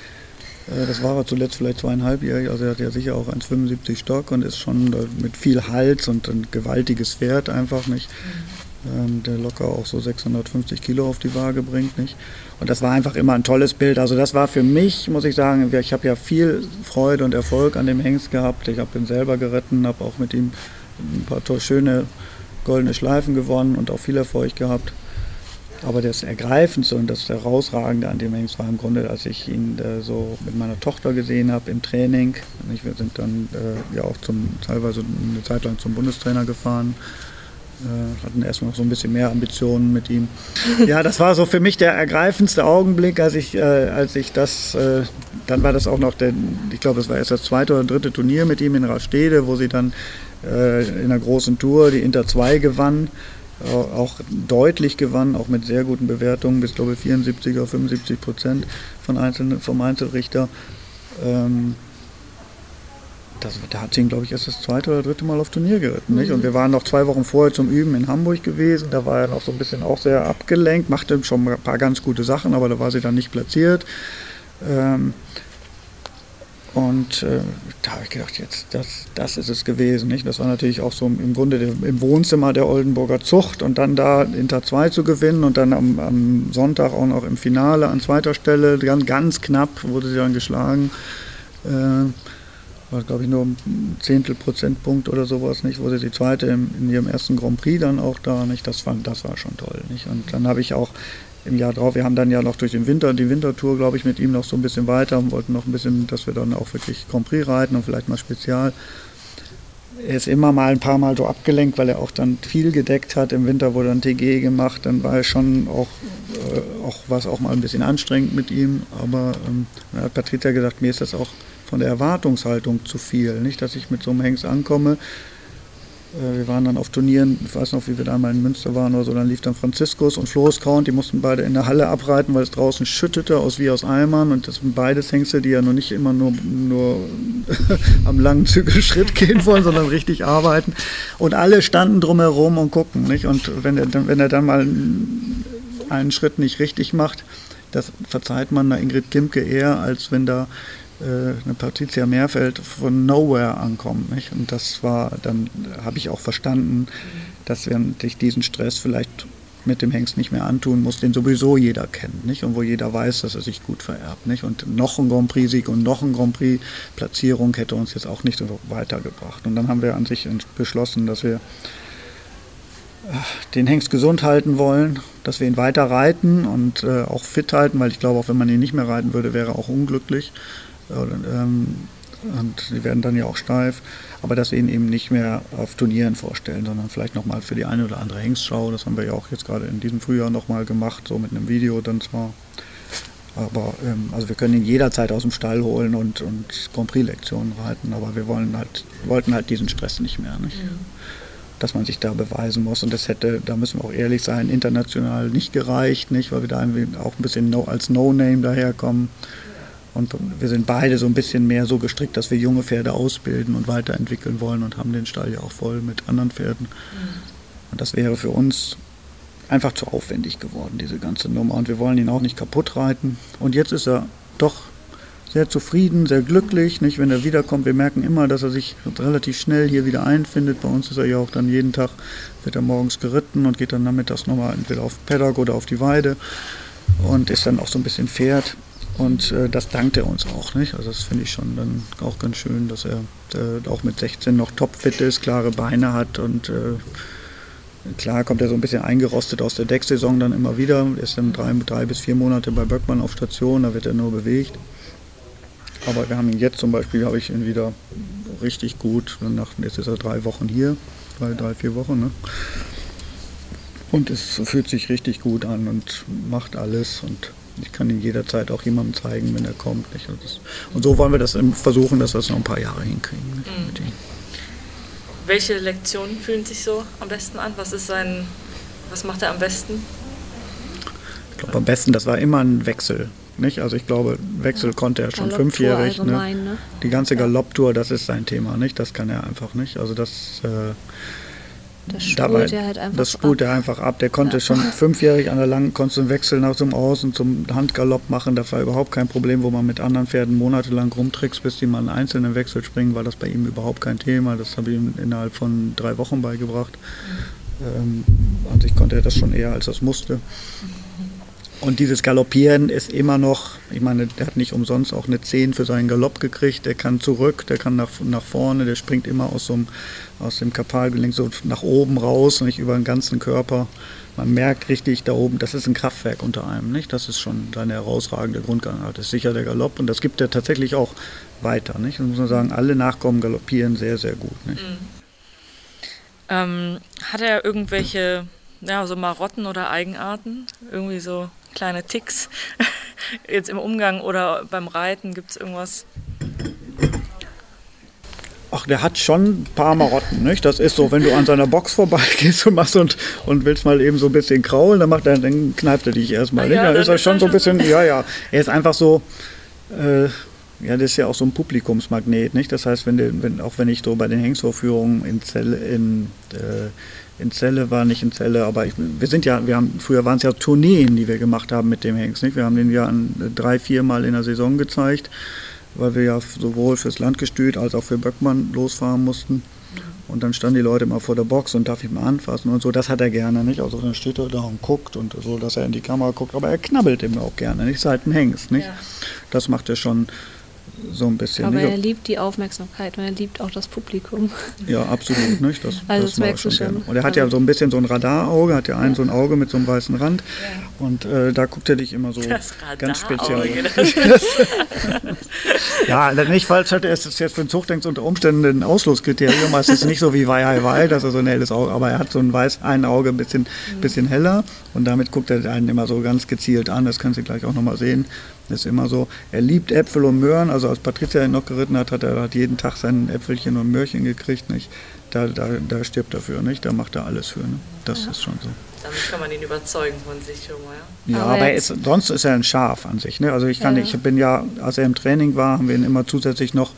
Äh, das war er zuletzt vielleicht zweieinhalbjährig, also er hat ja sicher auch 1,75 Stock und ist schon mit viel Hals und ein gewaltiges Pferd einfach nicht. Ähm, der locker auch so 650 Kilo auf die Waage bringt, nicht? Und das war einfach immer ein tolles Bild. Also das war für mich, muss ich sagen, ich habe ja viel Freude und Erfolg an dem Hengst gehabt. Ich habe ihn selber geritten, habe auch mit ihm ein paar schöne goldene Schleifen gewonnen und auch viel Erfolg gehabt. Aber das Ergreifendste und das Herausragende an dem Hengst war im Grunde, als ich ihn äh, so mit meiner Tochter gesehen habe im Training. Wir sind dann äh, ja auch zum, teilweise eine Zeit lang zum Bundestrainer gefahren. Äh, hatten erstmal noch so ein bisschen mehr Ambitionen mit ihm. <laughs> Ja, das war so für mich der ergreifendste Augenblick, als ich, äh, als ich das, äh, dann war das auch noch, der, ich glaube, es war erst das zweite oder dritte Turnier mit ihm in Rastede, wo sie dann äh, in einer großen Tour die Inter 2 gewann auch deutlich gewann, auch mit sehr guten Bewertungen, bis glaube ich 74 oder 75 Prozent von Einzelnen, vom Einzelrichter. Ähm, das, da hat sie ihn, glaube ich, erst das zweite oder dritte Mal auf Turnier geritten. Nicht? Und wir waren noch zwei Wochen vorher zum Üben in Hamburg gewesen. Da war er noch so ein bisschen auch sehr abgelenkt, machte schon ein paar ganz gute Sachen, aber da war sie dann nicht platziert. Ähm, und äh, da habe ich gedacht, jetzt, das, das ist es gewesen. Nicht? Das war natürlich auch so im Grunde im Wohnzimmer der Oldenburger Zucht und dann da Inter 2 zu gewinnen und dann am, am, Sonntag auch noch im Finale an zweiter Stelle, ganz, ganz knapp wurde sie dann geschlagen. Äh, war glaube ich nur ein Zehntel Prozentpunkt oder sowas, nicht? Wurde sie zweite im, in ihrem ersten Grand Prix dann auch da, nicht? Das war, das war schon toll, nicht? Und dann habe ich auch im Jahr drauf. Wir haben dann ja noch durch den Winter, die Wintertour, glaube ich, mit ihm noch so ein bisschen weiter und wollten noch ein bisschen, dass wir dann auch wirklich Grand Prix reiten und vielleicht mal Spezial. Er ist immer mal ein paar Mal so abgelenkt, weil er auch dann viel gedeckt hat. Im Winter wurde dann TG gemacht, dann war er schon auch, äh, auch war es auch mal ein bisschen anstrengend mit ihm. Aber ähm, dann hat Patricia gesagt, mir ist das auch von der Erwartungshaltung zu viel. Nicht, dass ich mit so einem Hengst ankomme, äh, wir waren dann auf Turnieren, ich weiß noch, wie wir da mal in Münster waren oder so, dann lief dann Franziskus und Floris Count, die mussten beide in der Halle abreiten, weil es draußen schüttete aus wie aus Eimern und das sind beides Hengste, die ja noch nicht immer nur, nur <laughs> am langen Zügelschritt gehen wollen, sondern richtig arbeiten und alle standen drumherum und gucken, nicht? und wenn er, wenn dann mal einen Schritt nicht richtig macht, das verzeiht man der Ingrid Kimke eher, als wenn da eine Patricia Mehrfeld von Nowhere ankommt. Nicht? Und das war, dann habe ich auch verstanden, dass wenn ich diesen Stress vielleicht mit dem Hengst nicht mehr antun muss, den sowieso jeder kennt, nicht? Und wo jeder weiß, dass er sich gut vererbt, nicht? Und noch ein Grand Prix-Sieg und noch ein Grand Prix-Platzierung hätte uns jetzt auch nicht so weitergebracht. Und dann haben wir an sich beschlossen, dass wir äh, den Hengst gesund halten wollen, dass wir ihn weiter reiten und äh, auch fit halten, weil ich glaube, auch wenn man ihn nicht mehr reiten würde, wäre er auch unglücklich. Ähm, und sie werden dann ja auch steif, aber dass wir ihn eben nicht mehr auf Turnieren vorstellen, sondern vielleicht nochmal für die eine oder andere Hengstschau. Das haben wir ja auch jetzt gerade in diesem Frühjahr nochmal gemacht, so mit einem Video dann zwar. Aber ähm, also wir können ihn jederzeit aus dem Stall holen und, und Grand Prix-Lektionen reiten, aber wir wollen halt, wollten halt diesen Stress nicht mehr. Nicht? Mhm. Dass man sich da beweisen muss. Und das hätte, da müssen wir auch ehrlich sein, international nicht gereicht, nicht, weil wir da auch ein bisschen no, als No-Name daherkommen. Und wir sind beide so ein bisschen mehr so gestrickt, dass wir junge Pferde ausbilden und weiterentwickeln wollen und haben den Stall ja auch voll mit anderen Pferden. Mhm. Und das wäre für uns einfach zu aufwendig geworden, diese ganze Nummer. Und wir wollen ihn auch nicht kaputt reiten. Und jetzt ist er doch sehr zufrieden, sehr glücklich. Nicht, wenn er wiederkommt, wir merken immer, dass er sich relativ schnell hier wieder einfindet. Bei uns ist er ja auch dann jeden Tag, wird er morgens geritten und geht dann nachmittags nochmal entweder auf Paddock oder auf die Weide und ist dann auch so ein bisschen Pferd. Und äh, das dankt er uns auch, nicht? Also das finde ich schon dann auch ganz schön, dass er äh, auch mit 16 noch topfit ist, klare Beine hat und äh, Klar kommt er so ein bisschen eingerostet aus der Decksaison dann immer wieder. Er ist dann drei, drei bis vier Monate bei Böckmann auf Station, da wird er nur bewegt. Aber wir haben ihn jetzt zum Beispiel, habe ich ihn wieder richtig gut. Nach, jetzt ist er drei Wochen hier, drei, drei vier Wochen. Ne? Und es fühlt sich richtig gut an und macht alles. Und ich kann ihn jederzeit auch jemandem zeigen, wenn er kommt. Nicht? Und so wollen wir das versuchen, dass wir es noch ein paar Jahre hinkriegen. Mhm. Welche Lektionen fühlen sich so am besten an? Was ist sein, was macht er am besten? Ich glaube, am besten, das war immer ein Wechsel. Nicht? Also ich glaube, Wechsel ja. konnte er schon fünfjährig. Ne? ne? Die ganze Galopptour, das ist sein Thema, nicht? Das kann er einfach nicht. Also das äh, das spult er halt einfach Das spult ab. er einfach ab. Der konnte ja. schon fünfjährig an der langen, konnte einen Wechsel nach zum Außen zum Handgalopp machen. Das war überhaupt kein Problem, wo man mit anderen Pferden monatelang rumtrickst, bis die mal einen einzelnen Wechsel springen, war das bei ihm überhaupt kein Thema. Das habe ich ihm innerhalb von drei Wochen beigebracht. Mhm. Ähm, an sich konnte er das schon eher, als das musste. Und dieses Galoppieren ist immer noch, ich meine, der hat nicht umsonst auch eine 10 für seinen Galopp gekriegt. Der kann zurück, der kann nach, nach vorne, der springt immer aus, so einem, aus dem Kapalgelenk so nach oben raus, nicht über den ganzen Körper. Man merkt richtig da oben, das ist ein Kraftwerk unter einem, nicht? Das ist schon eine herausragende Grundgangart. Das ist sicher der Galopp und das gibt er tatsächlich auch weiter, nicht? Und muss man sagen, alle Nachkommen galoppieren sehr, sehr gut, nicht? Mhm. Ähm, hat er irgendwelche, ja, so Marotten oder Eigenarten? Irgendwie so kleine Ticks <laughs> jetzt im Umgang oder beim Reiten? Gibt es irgendwas? Ach, der hat schon ein paar Marotten, nicht? Das ist so, wenn du an seiner Box vorbeigehst und machst und, und willst mal eben so ein bisschen kraulen, dann macht er, dann kneift er dich erstmal. Ja, dann ist er schon so ein bisschen, ja, ja. Er ist einfach so, äh, ja, das ist ja auch so ein Publikumsmagnet, nicht? Das heißt, wenn, wenn auch wenn ich so bei den Hengstvorführungen in Zelle, in, äh, in Celle war, nicht in Celle, aber ich, wir sind ja, wir haben, früher waren es ja Tourneen, die wir gemacht haben mit dem Hengst. Nicht? Wir haben den ja an, drei, vier Mal in der Saison gezeigt, weil wir ja sowohl fürs Landgestüt als auch für Böckmann losfahren mussten. Und dann standen die Leute immer vor der Box und darf ich mal anfassen und so. Das hat er gerne, nicht? Also dann steht er da und guckt und so, dass er in die Kamera guckt. Aber er knabbelt eben auch gerne, nicht? Seit ein Hengst, nicht? Ja. Das macht er schon so ein bisschen. Aber er liebt die Aufmerksamkeit und er liebt auch das Publikum. Ja, absolut. Nicht? Das, also das, das merkst du schon. Gerne. Und er hat ja so ein bisschen so ein Radarauge, hat ja ein ja. so ein Auge mit so einem weißen Rand. Ja. Und äh, da guckt er dich immer so ganz speziell. <laughs> ja, nicht falsch hat er ist jetzt für den Zuchtdenkst unter Umständen ein Ausschlusskriterium. Es ist nicht so wie Wei Hai Wei, dass er so ein helles Auge, aber er hat so ein weiß, ein Auge ein bisschen, mhm. bisschen heller und damit guckt er einen immer so ganz gezielt an. Das kannst du gleich auch nochmal sehen. Ist immer so. Er liebt Äpfel und Möhren. Also als Patricia ihn noch geritten hat, hat er hat jeden Tag sein Äpfelchen und Möhrchen gekriegt. Nicht? Da, da, da stirbt er für, nicht? Da macht er alles für. Ne? Das ja. ist schon so. Damit kann man ihn überzeugen von sich schon mal. Ja, aber, aber ist, sonst ist er ein Schaf an sich. Ne? Also ich kann, ja. ich bin ja, als er im Training war, haben wir ihn immer zusätzlich noch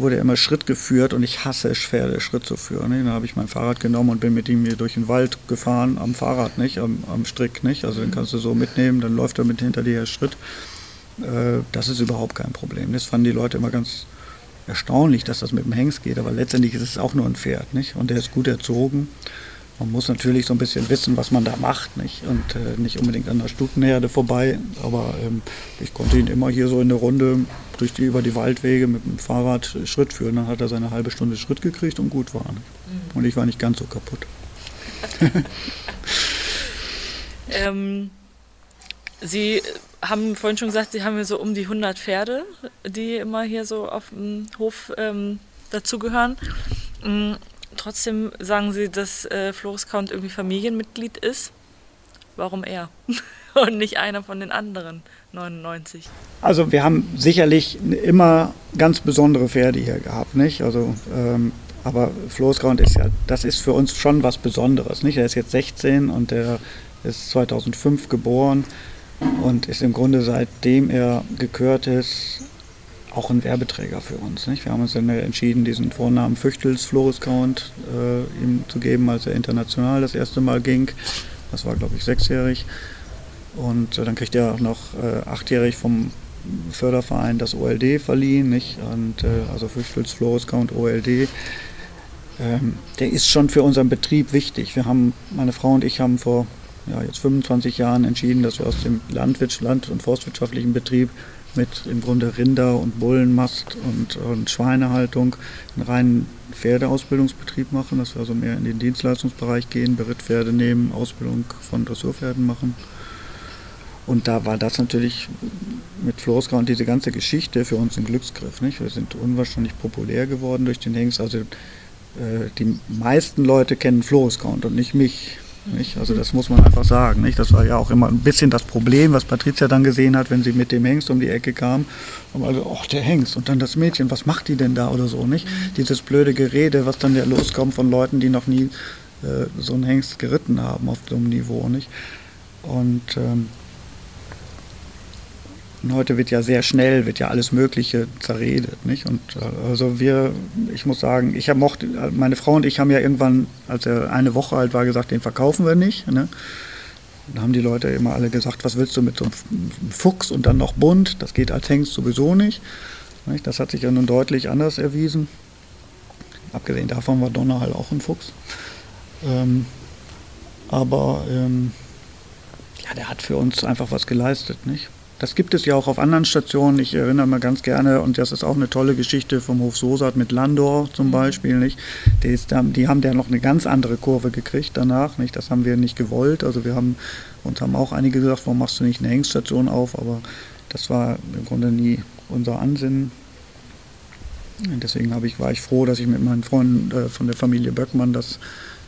wurde er immer Schritt geführt und ich hasse es, Pferde Schritt zu führen. Dann habe ich mein Fahrrad genommen und bin mit ihm hier durch den Wald gefahren, am Fahrrad, nicht, am, am Strick, nicht. Also den kannst du so mitnehmen, dann läuft er mit hinter dir Schritt. Äh, das ist überhaupt kein Problem. Das fanden die Leute immer ganz erstaunlich, dass das mit dem Hengst geht, aber letztendlich ist es auch nur ein Pferd, nicht? Und der ist gut erzogen. Man muss natürlich so ein bisschen wissen, was man da macht, nicht? Und äh, nicht unbedingt an der Stutenherde vorbei, aber ähm, ich konnte ihn immer hier so in der Runde durch die, über die Waldwege mit dem Fahrrad Schritt führen. Dann hat er seine halbe Stunde Schritt gekriegt und gut war. Mhm. Und ich war nicht ganz so kaputt. <laughs> ähm, Sie haben vorhin schon gesagt, Sie haben hier so um die 100 Pferde, die immer hier so auf dem Hof ähm, dazugehören. Mhm. Trotzdem sagen Sie, dass äh, Floris Count irgendwie Familienmitglied ist. warum er <laughs> und nicht einer von den anderen 99? Also wir haben sicherlich immer ganz besondere Pferde hier gehabt, nicht? Also ähm, aber Floßgrund ist ja, das ist für uns schon was Besonderes, nicht? Er ist jetzt 16 und er ist 2005 geboren und ist im Grunde seitdem er gekürt ist auch ein Werbeträger für uns. Nicht? Wir haben uns dann entschieden, diesen Vornamen Füchtels Floris Count äh, ihm zu geben, als er international das erste Mal ging. Das war, glaube ich, sechsjährig. Und äh, dann kriegt er auch noch äh, achtjährig vom Förderverein das OLD verliehen, nicht? Und, äh, also Füchtels Floris Count OLD. Ähm, der ist schon für unseren Betrieb wichtig. Wir haben, meine Frau und ich haben vor ja, jetzt 25 Jahren entschieden, dass wir aus dem Landwirts-, Land- und forstwirtschaftlichen Betrieb mit im Grunde Rinder- und Bullenmast und, und Schweinehaltung einen reinen Pferdeausbildungsbetrieb machen, dass wir also mehr in den Dienstleistungsbereich gehen, Berittpferde nehmen, Ausbildung von Dressurpferden machen. Und da war das natürlich mit Floska und diese ganze Geschichte für uns ein Glücksgriff. Nicht? Wir sind unwahrscheinlich populär geworden durch den Hengst. Also äh, die meisten Leute kennen Floruscount und nicht mich. Nicht? Also das muss man einfach sagen. Nicht? Das war ja auch immer ein bisschen das Problem, was Patricia dann gesehen hat, wenn sie mit dem Hengst um die Ecke kam. Und also, ach, der Hengst. Und dann das Mädchen, was macht die denn da oder so, nicht? Mhm. Dieses blöde Gerede, was dann ja loskommt von Leuten, die noch nie äh, so einen Hengst geritten haben auf so einem Niveau, nicht? Und ähm, und heute wird ja sehr schnell, wird ja alles Mögliche zerredet. Nicht? Und äh, also wir, ich muss sagen, ich habe mochte, meine Frau und ich haben ja irgendwann, als er eine Woche alt war, gesagt, den verkaufen wir nicht. Ne? Dann haben die Leute immer alle gesagt, was willst du mit so einem Fuchs und dann noch bunt? Das geht als Hengst sowieso nicht. nicht? Das hat sich ja nun deutlich anders erwiesen. Abgesehen davon war Donner halt auch ein Fuchs. Ähm, aber ähm, ja, der hat für uns einfach was geleistet, nicht? Das gibt es ja auch auf anderen Stationen. Ich erinnere mich ganz gerne, und das ist auch eine tolle Geschichte vom Hof Sosat mit Landor zum mhm. Beispiel. Nicht? Die, ist, die haben ja noch eine ganz andere Kurve gekriegt danach. Nicht? Das haben wir nicht gewollt. Also wir haben uns haben auch einige gesagt, warum machst du nicht eine Hengststation auf? Aber das war im Grunde nie unser Ansinnen. Deswegen ich, war ich froh, dass ich mit meinen Freunden äh, von der Familie Böckmann das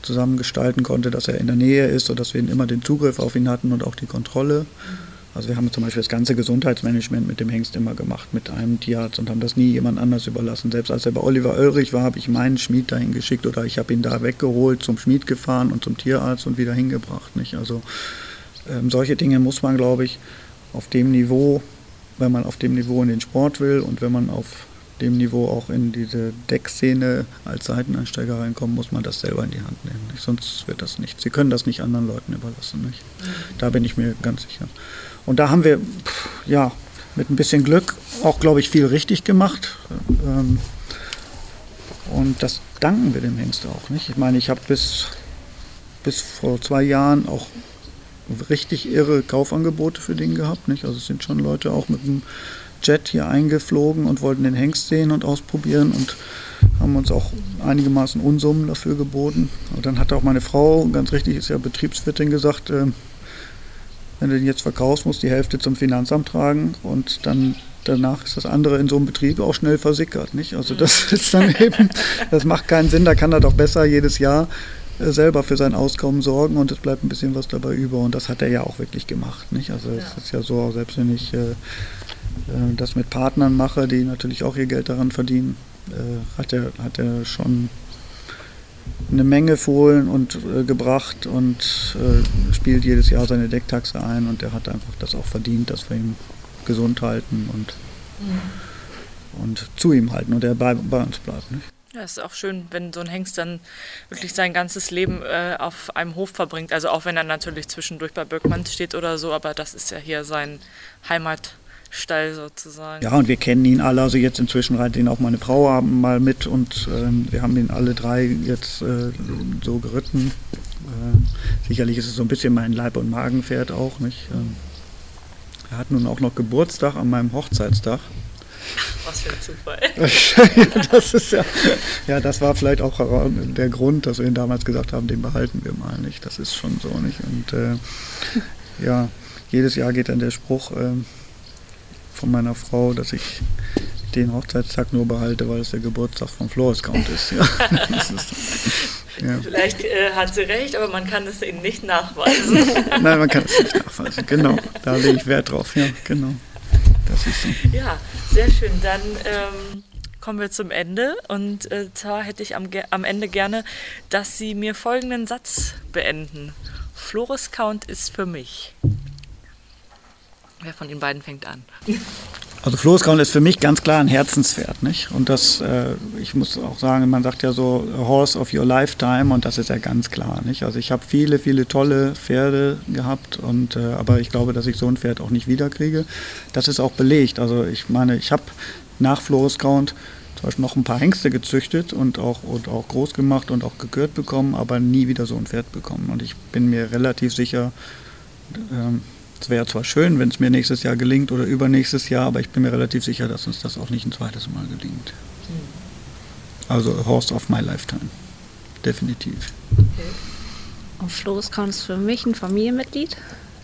zusammen gestalten konnte, dass er in der Nähe ist und dass wir immer den Zugriff auf ihn hatten und auch die Kontrolle. Mhm. Also wir haben zum Beispiel das ganze Gesundheitsmanagement mit dem Hengst immer gemacht, mit einem Tierarzt und haben das nie jemand anders überlassen. Selbst als er bei Oliver Oelrich war, habe ich meinen Schmied dahin geschickt oder ich habe ihn da weggeholt, zum Schmied gefahren und zum Tierarzt und wieder hingebracht. Nicht? Also ähm, solche Dinge muss man, glaube ich, auf dem Niveau, wenn man auf dem Niveau in den Sport will und wenn man auf dem Niveau auch in diese Deckszene als Seiteneinsteiger reinkommen, muss man das selber in die Hand nehmen. Nicht? Sonst wird das nicht. Sie können das nicht anderen Leuten überlassen. Nicht? Da bin ich mir ganz sicher. Und da haben wir, ja, mit ein bisschen Glück auch, glaube ich, viel richtig gemacht. Ähm, und das danken wir dem Hengst auch. Nicht? Ich meine, ich habe bis, bis vor zwei Jahren auch richtig irre Kaufangebote für den gehabt. Nicht? Also es sind schon Leute auch mit dem Jet hier eingeflogen und wollten den Hengst sehen und ausprobieren und haben uns auch einigermaßen Unsummen dafür geboten. Und dann hat auch meine Frau, ganz richtig ist ja Betriebswirtin, gesagt, äh, wenn du den jetzt verkaufst, musst du die Hälfte zum Finanzamt tragen und dann danach ist das andere in so einem Betrieb auch schnell versickert. Nicht? Also das ist dann eben, <laughs> das macht keinen Sinn, da kann er doch besser jedes Jahr äh, selber für sein Auskommen sorgen und es bleibt ein bisschen was dabei über und das hat er ja auch wirklich gemacht. Nicht? Also es ja. ist ja so, selbst wenn ich äh, äh, das mit Partnern mache, die natürlich auch ihr Geld daran verdienen, äh, hat, er, hat er schon eine Menge Fohlen und äh, gebracht und äh, spielt jedes Jahr seine Decktaxe ein und er hat einfach das auch verdient, dass wir ihn gesund halten und, mhm. und zu ihm halten und er bei, bei uns bleibt. Nicht? Ja, es ist auch schön, wenn so ein Hengst dann wirklich sein ganzes Leben äh, auf einem Hof verbringt. Also auch wenn er natürlich zwischendurch bei Birkmann steht oder so, aber das ist ja hier sein Heimat. Stall sozusagen. Ja, und wir kennen ihn alle. Also jetzt inzwischen reitet ihn auch meine Frau mal mit und äh, wir haben ihn alle drei jetzt äh, so geritten. Äh, sicherlich ist es so ein bisschen mein Leib- und Magenpferd auch. Nicht? Ähm, er hat nun auch noch Geburtstag an meinem Hochzeitstag. Was für ein Zufall. <laughs> das ist ja, ja, das war vielleicht auch der Grund, dass wir ihn damals gesagt haben, den behalten wir mal nicht. Das ist schon so nicht. Und äh, ja, jedes Jahr geht dann der Spruch, äh, von meiner Frau, dass ich den Hochzeitstag nur behalte, weil es der Geburtstag von Flores Count ist. Ja. <laughs> ist Ja. Vielleicht äh, hat sie recht, aber man kann es ihnen nicht nachweisen. <laughs> Nein, man kann es nicht nachweisen. Genau, da lege ich Wert drauf. Ja, genau. Das ist so. Ja, sehr schön. Dann ähm, kommen wir zum Ende. Und äh, zwar hätte ich am, am Ende gerne, dass Sie mir folgenden Satz beenden. Flores Count ist für mich. Wer von den beiden fängt an? Also Floßgrauen ist für mich ganz klar ein Herzenspferd, nicht? Und das, äh, ich muss auch sagen, man sagt ja so Horse of your lifetime und das ist ja ganz klar, nicht? Also ich habe viele, viele tolle Pferde gehabt und äh, aber ich glaube, dass ich so ein Pferd auch nicht wiederkriege. Das ist auch belegt. Also ich meine, ich habe nach Floßgrauen zum Beispiel noch ein paar Hengste gezüchtet und auch, und auch groß gemacht und auch gekürt bekommen, aber nie wieder so ein Pferd bekommen. Und ich bin mir relativ sicher, ähm, es wäre zwar schön, wenn es mir nächstes Jahr gelingt oder übernächstes Jahr, aber ich bin mir relativ sicher, dass uns das auch nicht ein zweites Mal gelingt. Also Horse of my lifetime. Definitiv. Und Floris Kaun ist für mich ein Familienmitglied,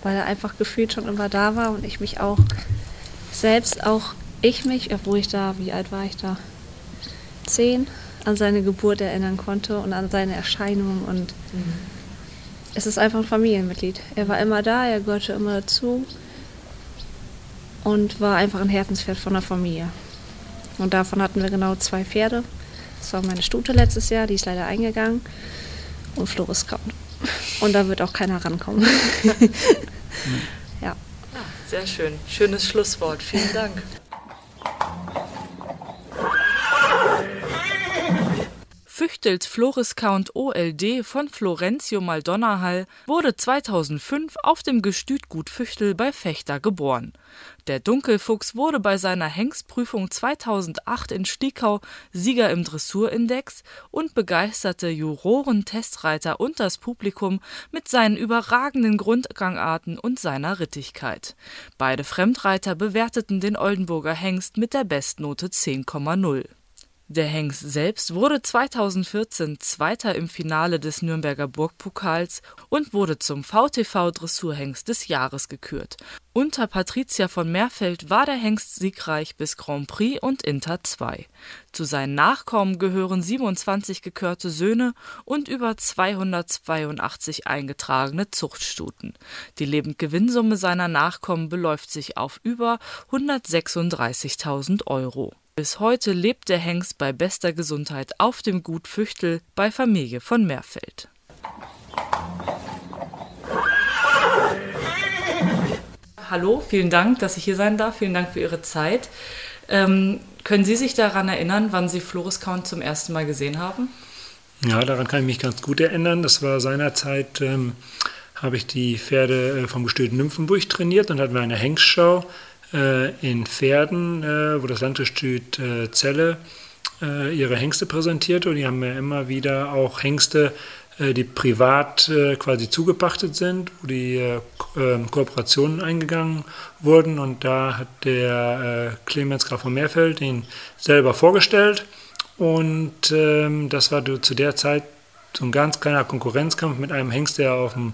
weil er einfach gefühlt schon immer da war und ich mich auch selbst, auch ich mich, obwohl ich da, wie alt war ich da? Zehn, an seine Geburt erinnern konnte und an seine Erscheinung und es ist einfach ein Familienmitglied. Er war immer da, er gehörte immer dazu und war einfach ein Herzenspferd von der Familie. Und davon hatten wir genau zwei Pferde. Das war meine Stute letztes Jahr, die ist leider eingegangen. Und Floris Count. Und da wird auch keiner rankommen. <laughs> ja. Sehr schön. Schönes Schlusswort. Vielen Dank. Füchtels Floriscount OLD von Florencio Maldonahall wurde 2005 auf dem Gestüt Gut Füchtel bei Fechter geboren. Der Dunkelfuchs wurde bei seiner Hengstprüfung 2008 in Stiekau Sieger im Dressurindex und begeisterte Juroren, Testreiter und das Publikum mit seinen überragenden Grundgangarten und seiner Rittigkeit. Beide Fremdreiter bewerteten den Oldenburger Hengst mit der Bestnote 10,0. Der Hengst selbst wurde 2014 Zweiter im Finale des Nürnberger Burgpokals und wurde zum VTV Dressurhengst des Jahres gekürt. Unter Patricia von Meerfeld war der Hengst siegreich bis Grand Prix und Inter 2. Zu seinen Nachkommen gehören 27 gekörte Söhne und über 282 eingetragene Zuchtstuten. Die Lebendgewinnsumme seiner Nachkommen beläuft sich auf über 136.000 Euro. Bis heute lebt der Hengst bei bester Gesundheit auf dem Gut Füchtel bei Familie von Meerfeld. Hallo, vielen Dank, dass ich hier sein darf. Vielen Dank für Ihre Zeit. Ähm, können Sie sich daran erinnern, wann Sie Floris Count zum ersten Mal gesehen haben? Ja, daran kann ich mich ganz gut erinnern. Das war seinerzeit, ähm, habe ich die Pferde äh, vom Gestüt Nymphenburg trainiert und hatten wir eine Hengstschau in Pferden, äh, wo das Landgestüt äh, Zelle äh, ihre Hengste präsentierte. Und die haben ja immer wieder auch Hengste äh, die privat äh, quasi zugepachtet sind, wo die äh, ähm, Kooperationen eingegangen wurden. Und da hat der Clemens Graf von Meerfeld ihn selber vorgestellt. Und ähm, das war zu der Zeit so ein ganz kleiner Konkurrenzkampf mit einem Hengst, der auf dem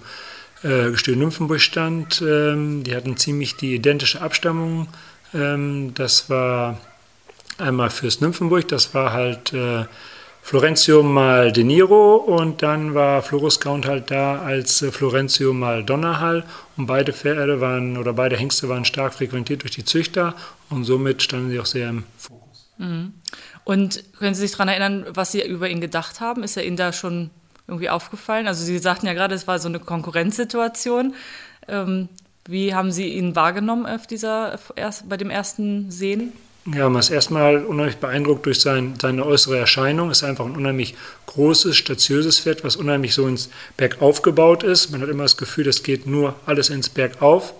äh, Gestüt Nymphenburg stand. Ähm, die hatten ziemlich die identische Abstammung. Ähm, das war einmal fürs Nymphenburg, das war halt äh, Florentio mal De Niro und dann war Florus Count halt da als äh, Florentio mal Donnerhall und beide Pferde waren oder beide Hengste waren stark frequentiert durch die Züchter und somit standen sie auch sehr im Fokus. Mhm. Und können Sie sich daran erinnern, was Sie über ihn gedacht haben? Ist er Ihnen da schon irgendwie aufgefallen? Also Sie sagten ja gerade, es war so eine Konkurrenzsituation. Ähm, wie haben Sie ihn wahrgenommen auf dieser, bei dem ersten Sehen? Ja, man ist erstmal unheimlich beeindruckt durch sein, seine äußere Erscheinung. Ist einfach ein unheimlich großes, statiöses Pferd, was unheimlich so ins Berg aufgebaut ist. Man hat immer das Gefühl, das geht nur alles ins Berg auf.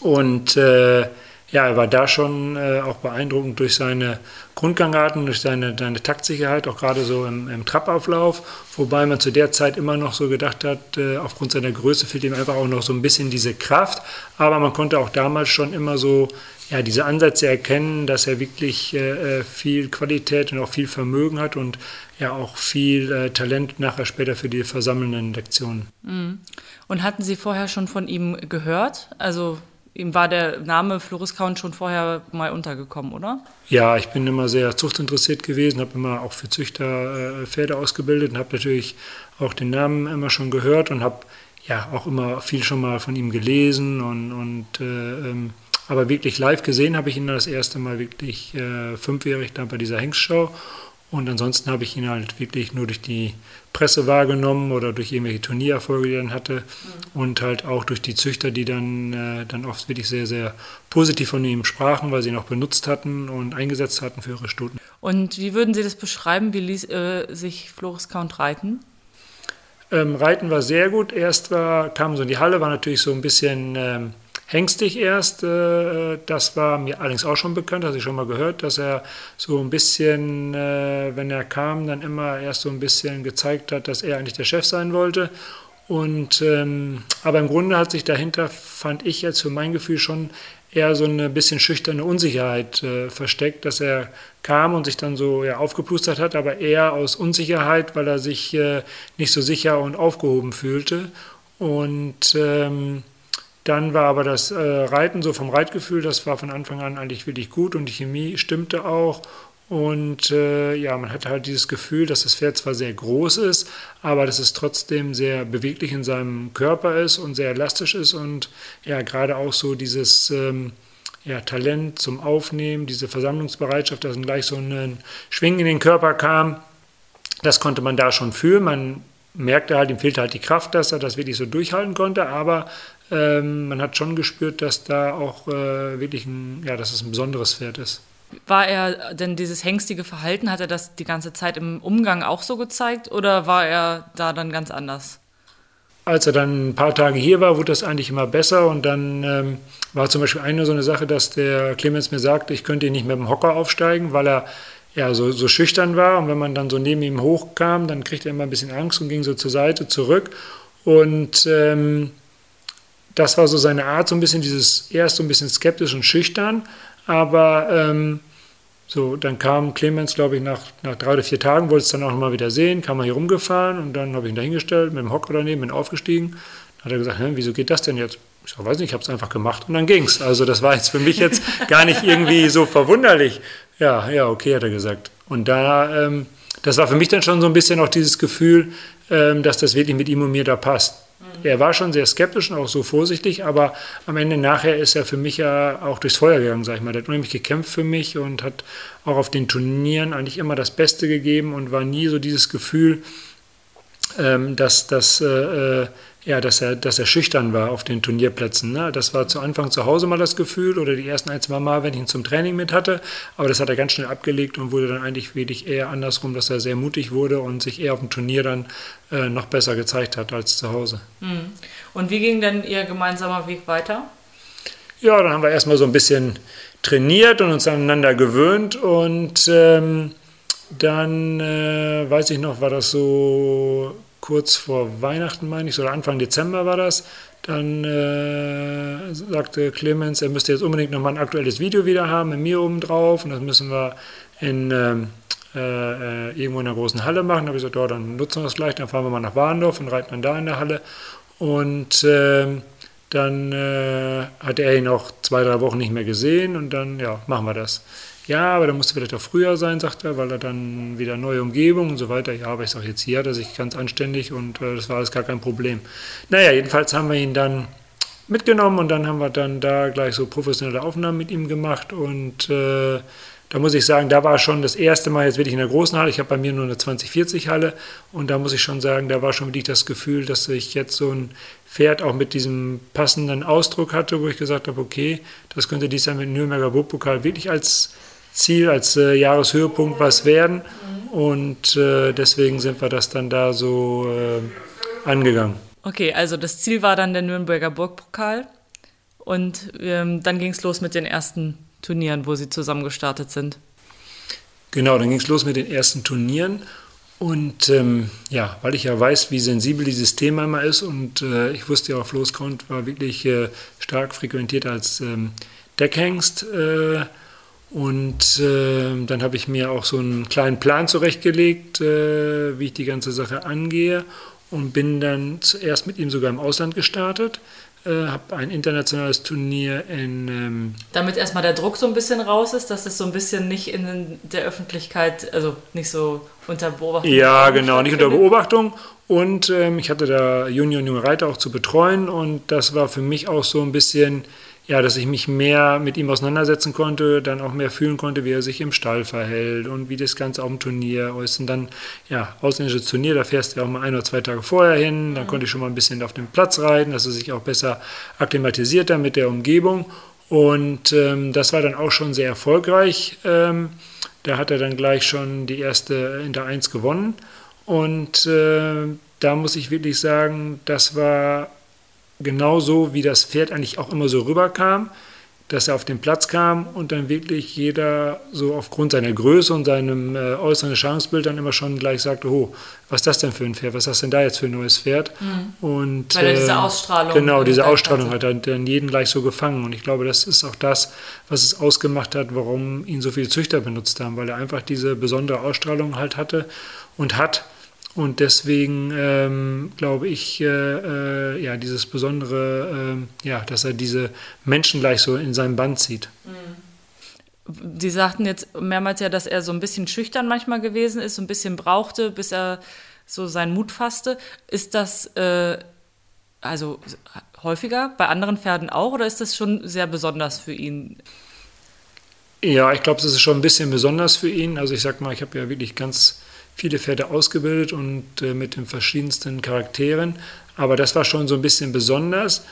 Und äh, ja, er war da schon äh, auch beeindruckend durch seine Grundgangarten, durch seine, seine Taktsicherheit, auch gerade so im, im Trappauflauf. Wobei man zu der Zeit immer noch so gedacht hat, äh, aufgrund seiner Größe fehlt ihm einfach auch noch so ein bisschen diese Kraft. Aber man konnte auch damals schon immer so ja, diese Ansätze erkennen, dass er wirklich äh, äh, viel Qualität und auch viel Vermögen hat und ja auch viel äh, Talent nachher später für die versammelnden Lektionen. Mhm. Und hatten Sie vorher schon von ihm gehört? Also ihm war der Name Floris Count schon vorher mal untergekommen, oder? Ja, ich bin immer sehr zuchtinteressiert gewesen, habe immer auch für Züchter äh, Pferde ausgebildet und habe natürlich auch den Namen immer schon gehört und habe ja auch immer viel schon mal von ihm gelesen und, und äh, ähm, aber wirklich live gesehen habe ich ihn das erste Mal wirklich äh, fünfjährig da bei dieser Hengstschau und ansonsten habe ich ihn halt wirklich nur durch die Presse wahrgenommen oder durch irgendwelche Turniererfolge, die er dann hatte. Mhm. Und halt auch durch die Züchter, die dann, äh, dann oft wirklich sehr, sehr positiv von ihm sprachen, weil sie ihn auch benutzt hatten und eingesetzt hatten für ihre Stuten. Und wie würden Sie das beschreiben? Wie ließ äh, sich Floris Count reiten? Ähm, reiten war sehr gut. Erst war, kam so in die Halle, war natürlich so ein bisschen. Ähm, Hengstig erst, äh, das war mir allerdings auch schon bekannt, hatte ich schon mal gehört, dass er so ein bisschen, äh, wenn er kam, dann immer erst so ein bisschen gezeigt hat, dass er eigentlich der Chef sein wollte. Und ähm, aber im Grunde hat sich dahinter, fand ich jetzt für mein Gefühl schon eher so eine bisschen schüchterne Unsicherheit äh, versteckt, dass er kam und sich dann so ja, aufgeplustert hat, aber eher aus Unsicherheit, weil er sich äh, nicht so sicher und aufgehoben fühlte. Und ähm, dann war aber das äh, Reiten so vom Reitgefühl, das war von Anfang an eigentlich wirklich gut und die Chemie stimmte auch. Und äh, ja, man hatte halt dieses Gefühl, dass das Pferd zwar sehr groß ist, aber dass es trotzdem sehr beweglich in seinem Körper ist und sehr elastisch ist und ja, gerade auch so dieses ähm, ja, Talent zum Aufnehmen, diese Versammlungsbereitschaft, dass dann gleich so ein Schwingen in den Körper kam, das konnte man da schon fühlen. Man merkte halt, ihm fehlte halt die Kraft, dass er das wirklich so durchhalten konnte, aber ähm, man hat schon gespürt, dass da auch äh, wirklich ein, ja, dass es ein besonderes Pferd ist. War er denn dieses hängstige Verhalten, hat er das die ganze Zeit im Umgang auch so gezeigt oder war er da dann ganz anders? Als er dann ein paar Tage hier war, wurde das eigentlich immer besser und dann ähm, war zum Beispiel eine so eine Sache, dass der Clemens mir sagte, ich könnte ihn nicht mit dem Hocker aufsteigen, weil er ja, so, so schüchtern war und wenn man dann so neben ihm hochkam, dann kriegte er immer ein bisschen Angst und ging so zur Seite zurück und ähm, das war so seine Art, so ein bisschen dieses, erst so ein bisschen skeptisch und schüchtern, aber ähm, so, dann kam Clemens, glaube ich, nach, nach drei oder vier Tagen, wollte es dann auch nochmal wieder sehen, kam er hier rumgefahren und dann habe ich ihn dahingestellt, mit dem Hocker daneben, bin aufgestiegen. Dann hat er gesagt, wieso geht das denn jetzt? Ich sage, weiß nicht, ich habe es einfach gemacht und dann ging es. Also das war jetzt für mich jetzt gar nicht irgendwie so verwunderlich. Ja, ja, okay, hat er gesagt. Und da, ähm, das war für mich dann schon so ein bisschen auch dieses Gefühl, ähm, dass das wirklich mit ihm und mir da passt. Er war schon sehr skeptisch und auch so vorsichtig, aber am Ende nachher ist er für mich ja auch durchs Feuer gegangen, sag ich mal. Der hat unheimlich gekämpft für mich und hat auch auf den Turnieren eigentlich immer das Beste gegeben und war nie so dieses Gefühl, ähm, dass, dass äh, äh ja, dass er, dass er schüchtern war auf den Turnierplätzen. Ne? Das war zu Anfang zu Hause mal das Gefühl oder die ersten ein, zwei Mal, wenn ich ihn zum Training mit hatte. Aber das hat er ganz schnell abgelegt und wurde dann eigentlich wirklich eher andersrum, dass er sehr mutig wurde und sich eher auf dem Turnier dann äh, noch besser gezeigt hat als zu Hause. Hm. Und wie ging denn Ihr gemeinsamer Weg weiter? Ja, dann haben wir erstmal so ein bisschen trainiert und uns aneinander gewöhnt und ähm, dann, äh, weiß ich noch, war das so kurz vor Weihnachten, meine ich, oder Anfang Dezember war das. Dann äh, sagte Clemens, er müsste jetzt unbedingt nochmal ein aktuelles Video wieder haben, mit mir oben drauf. Und das müssen wir in, ähm, äh, irgendwo in der großen Halle machen. Da habe ich gesagt, oh, dann nutzen wir das gleich. Dann fahren wir mal nach Warndorf und reiten dann da in der Halle. Und äh, dann äh, hat er ihn auch zwei, drei Wochen nicht mehr gesehen. Und dann, ja, machen wir das. Ja, aber dann musste vielleicht auch früher sein, sagt er, weil er dann wieder neue Umgebung und so weiter. Ja, aber ich sage jetzt hier hat er sich ganz anständig und äh, das war alles gar kein Problem. Naja, jedenfalls haben wir ihn dann mitgenommen und dann haben wir dann da gleich so professionelle Aufnahmen mit ihm gemacht und äh, da muss ich sagen, da war schon das erste Mal jetzt wirklich in der großen Halle. Ich habe bei mir nur eine 2040 Halle und da muss ich schon sagen, da war schon wirklich das Gefühl, dass ich jetzt so ein Pferd auch mit diesem passenden Ausdruck hatte, wo ich gesagt habe, okay, das könnte dies Jahr mit Nürnberger Burgpokal wirklich als Ziel, als äh, Jahreshöhepunkt was werden. Und äh, deswegen sind wir das dann da so äh, angegangen. Okay, also das Ziel war dann der Nürnberger Burgpokal. Und ähm, dann ging es los mit den ersten Turnieren, wo Sie zusammen gestartet sind. Genau, dann ging es los mit den ersten Turnieren. Und ähm, ja, weil ich ja weiß, wie sensibel dieses Thema immer ist und äh, ich wusste ja auch, Floß Count war wirklich äh, stark frequentiert als ähm, Deckhengst. Äh, und äh, dann habe ich mir auch so einen kleinen Plan zurechtgelegt, äh, wie ich die ganze Sache angehe und bin dann zuerst mit ihm sogar im Ausland gestartet. äh, habe ein internationales Turnier in. Ähm Damit erstmal der Druck so ein bisschen raus ist, dass es so ein bisschen nicht in der Öffentlichkeit, also nicht so unter Beobachtung. Ja, genau, nicht unter Beobachtung. Und ähm, ich hatte da Junior und junge Reiter auch zu betreuen und das war für mich auch so ein bisschen ja, dass ich mich mehr mit ihm auseinandersetzen konnte, dann auch mehr fühlen konnte, wie er sich im Stall verhält und wie das Ganze auf dem Turnier ist. Und dann, ja, ausländisches Turnier, da fährst du ja auch mal ein oder zwei Tage vorher hin, dann mhm. konnte ich schon mal ein bisschen auf den Platz reiten, dass er sich auch besser akklimatisiert dann mit der Umgebung. Und ähm, das war dann auch schon sehr erfolgreich. Ähm, da hat er dann gleich schon die erste Inter 1 gewonnen. Und äh, da muss ich wirklich sagen, das war genauso wie das Pferd eigentlich auch immer so rüberkam, dass er auf den Platz kam und dann wirklich jeder so aufgrund seiner Größe und seinem äh, äußeren Erscheinungsbild dann immer schon gleich sagte, oh, was ist das denn für ein Pferd, was ist das denn da jetzt für ein neues Pferd? Mhm. Und, Weil er diese ähm, Ausstrahlung. Genau, diese Ausstrahlung hat dann jeden gleich so gefangen und ich glaube, das ist auch das, was es ausgemacht hat, warum ihn so viele Züchter benutzt haben, weil er einfach diese besondere Ausstrahlung halt hatte und hat und deswegen ähm, glaube ich, äh, äh, ja, dieses Besondere, äh, ja, dass er diese Menschen gleich so in seinem Band zieht. Mhm. Sie sagten jetzt mehrmals ja, dass er so ein bisschen schüchtern manchmal gewesen ist, so ein bisschen brauchte, bis er so seinen Mut fasste. Ist das äh, also häufiger bei anderen Pferden auch oder ist das schon sehr besonders für ihn? Ja, ich glaube, es ist schon ein bisschen besonders für ihn. Also ich sag mal, ich habe ja wirklich ganz viele Pferde ausgebildet und äh, mit den verschiedensten Charakteren. Aber das war schon so ein bisschen besonders.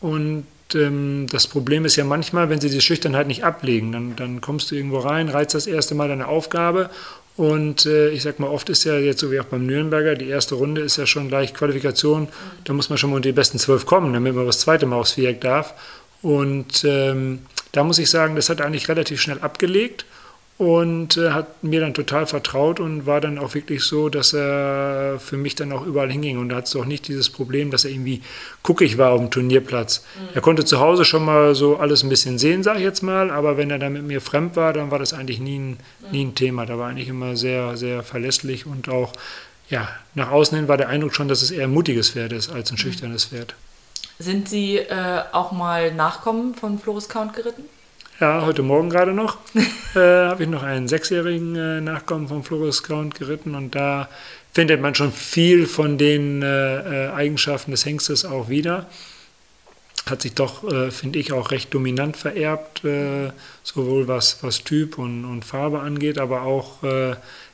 Und ähm, das Problem ist ja manchmal, wenn sie die Schüchternheit nicht ablegen, dann, dann kommst du irgendwo rein, reizt das erste Mal deine Aufgabe. Und äh, ich sag mal, oft ist ja jetzt so wie auch beim Nürnberger, die erste Runde ist ja schon gleich Qualifikation. Da muss man schon mal unter die besten zwölf kommen, damit man das zweite Mal aufs Viereck darf. Und ähm, da muss ich sagen, das hat eigentlich relativ schnell abgelegt und äh, hat mir dann total vertraut und war dann auch wirklich so, dass er für mich dann auch überall hinging. Und da hat es auch nicht dieses Problem, dass er irgendwie guckig war auf dem Turnierplatz. Mhm. Er konnte zu Hause schon mal so alles ein bisschen sehen, sage ich jetzt mal, aber wenn er dann mit mir fremd war, dann war das eigentlich nie ein, nie ein Thema. Da war eigentlich immer sehr, sehr verlässlich und auch ja, nach außen hin war der Eindruck schon, dass es eher ein mutiges Pferd ist als ein mhm. schüchternes Pferd. Sind Sie äh, auch mal Nachkommen von Floris Count geritten? Ja, heute Morgen gerade noch <laughs> äh, habe ich noch einen sechsjährigen äh, Nachkommen vom Floris Count geritten und da findet man schon viel von den äh, äh Eigenschaften des Hengstes auch wieder. Hat sich doch, äh, finde ich, auch recht dominant vererbt, äh, sowohl was, was Typ und, und Farbe angeht, aber auch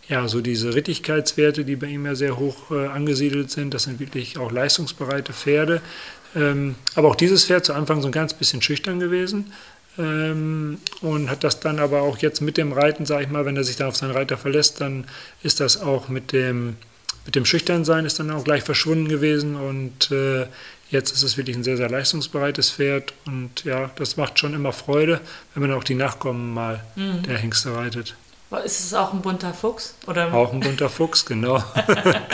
ja, so diese Rittigkeitswerte, die bei ihm ja sehr hoch angesiedelt sind. Das sind wirklich auch leistungsbereite Pferde. Ähm, aber auch dieses Pferd zu Anfang so ein ganz bisschen schüchtern gewesen ähm, und hat das dann aber auch jetzt mit dem Reiten, sage ich mal, wenn er sich dann auf seinen Reiter verlässt, dann ist das auch mit dem, mit dem Schüchternsein ist dann auch gleich verschwunden gewesen und äh, jetzt ist es wirklich ein sehr, sehr leistungsbereites Pferd und ja, das macht schon immer Freude, wenn man auch die Nachkommen mal mhm. der Hengste reitet. Ist es auch ein bunter Fuchs? Oder? Auch ein bunter Fuchs, genau.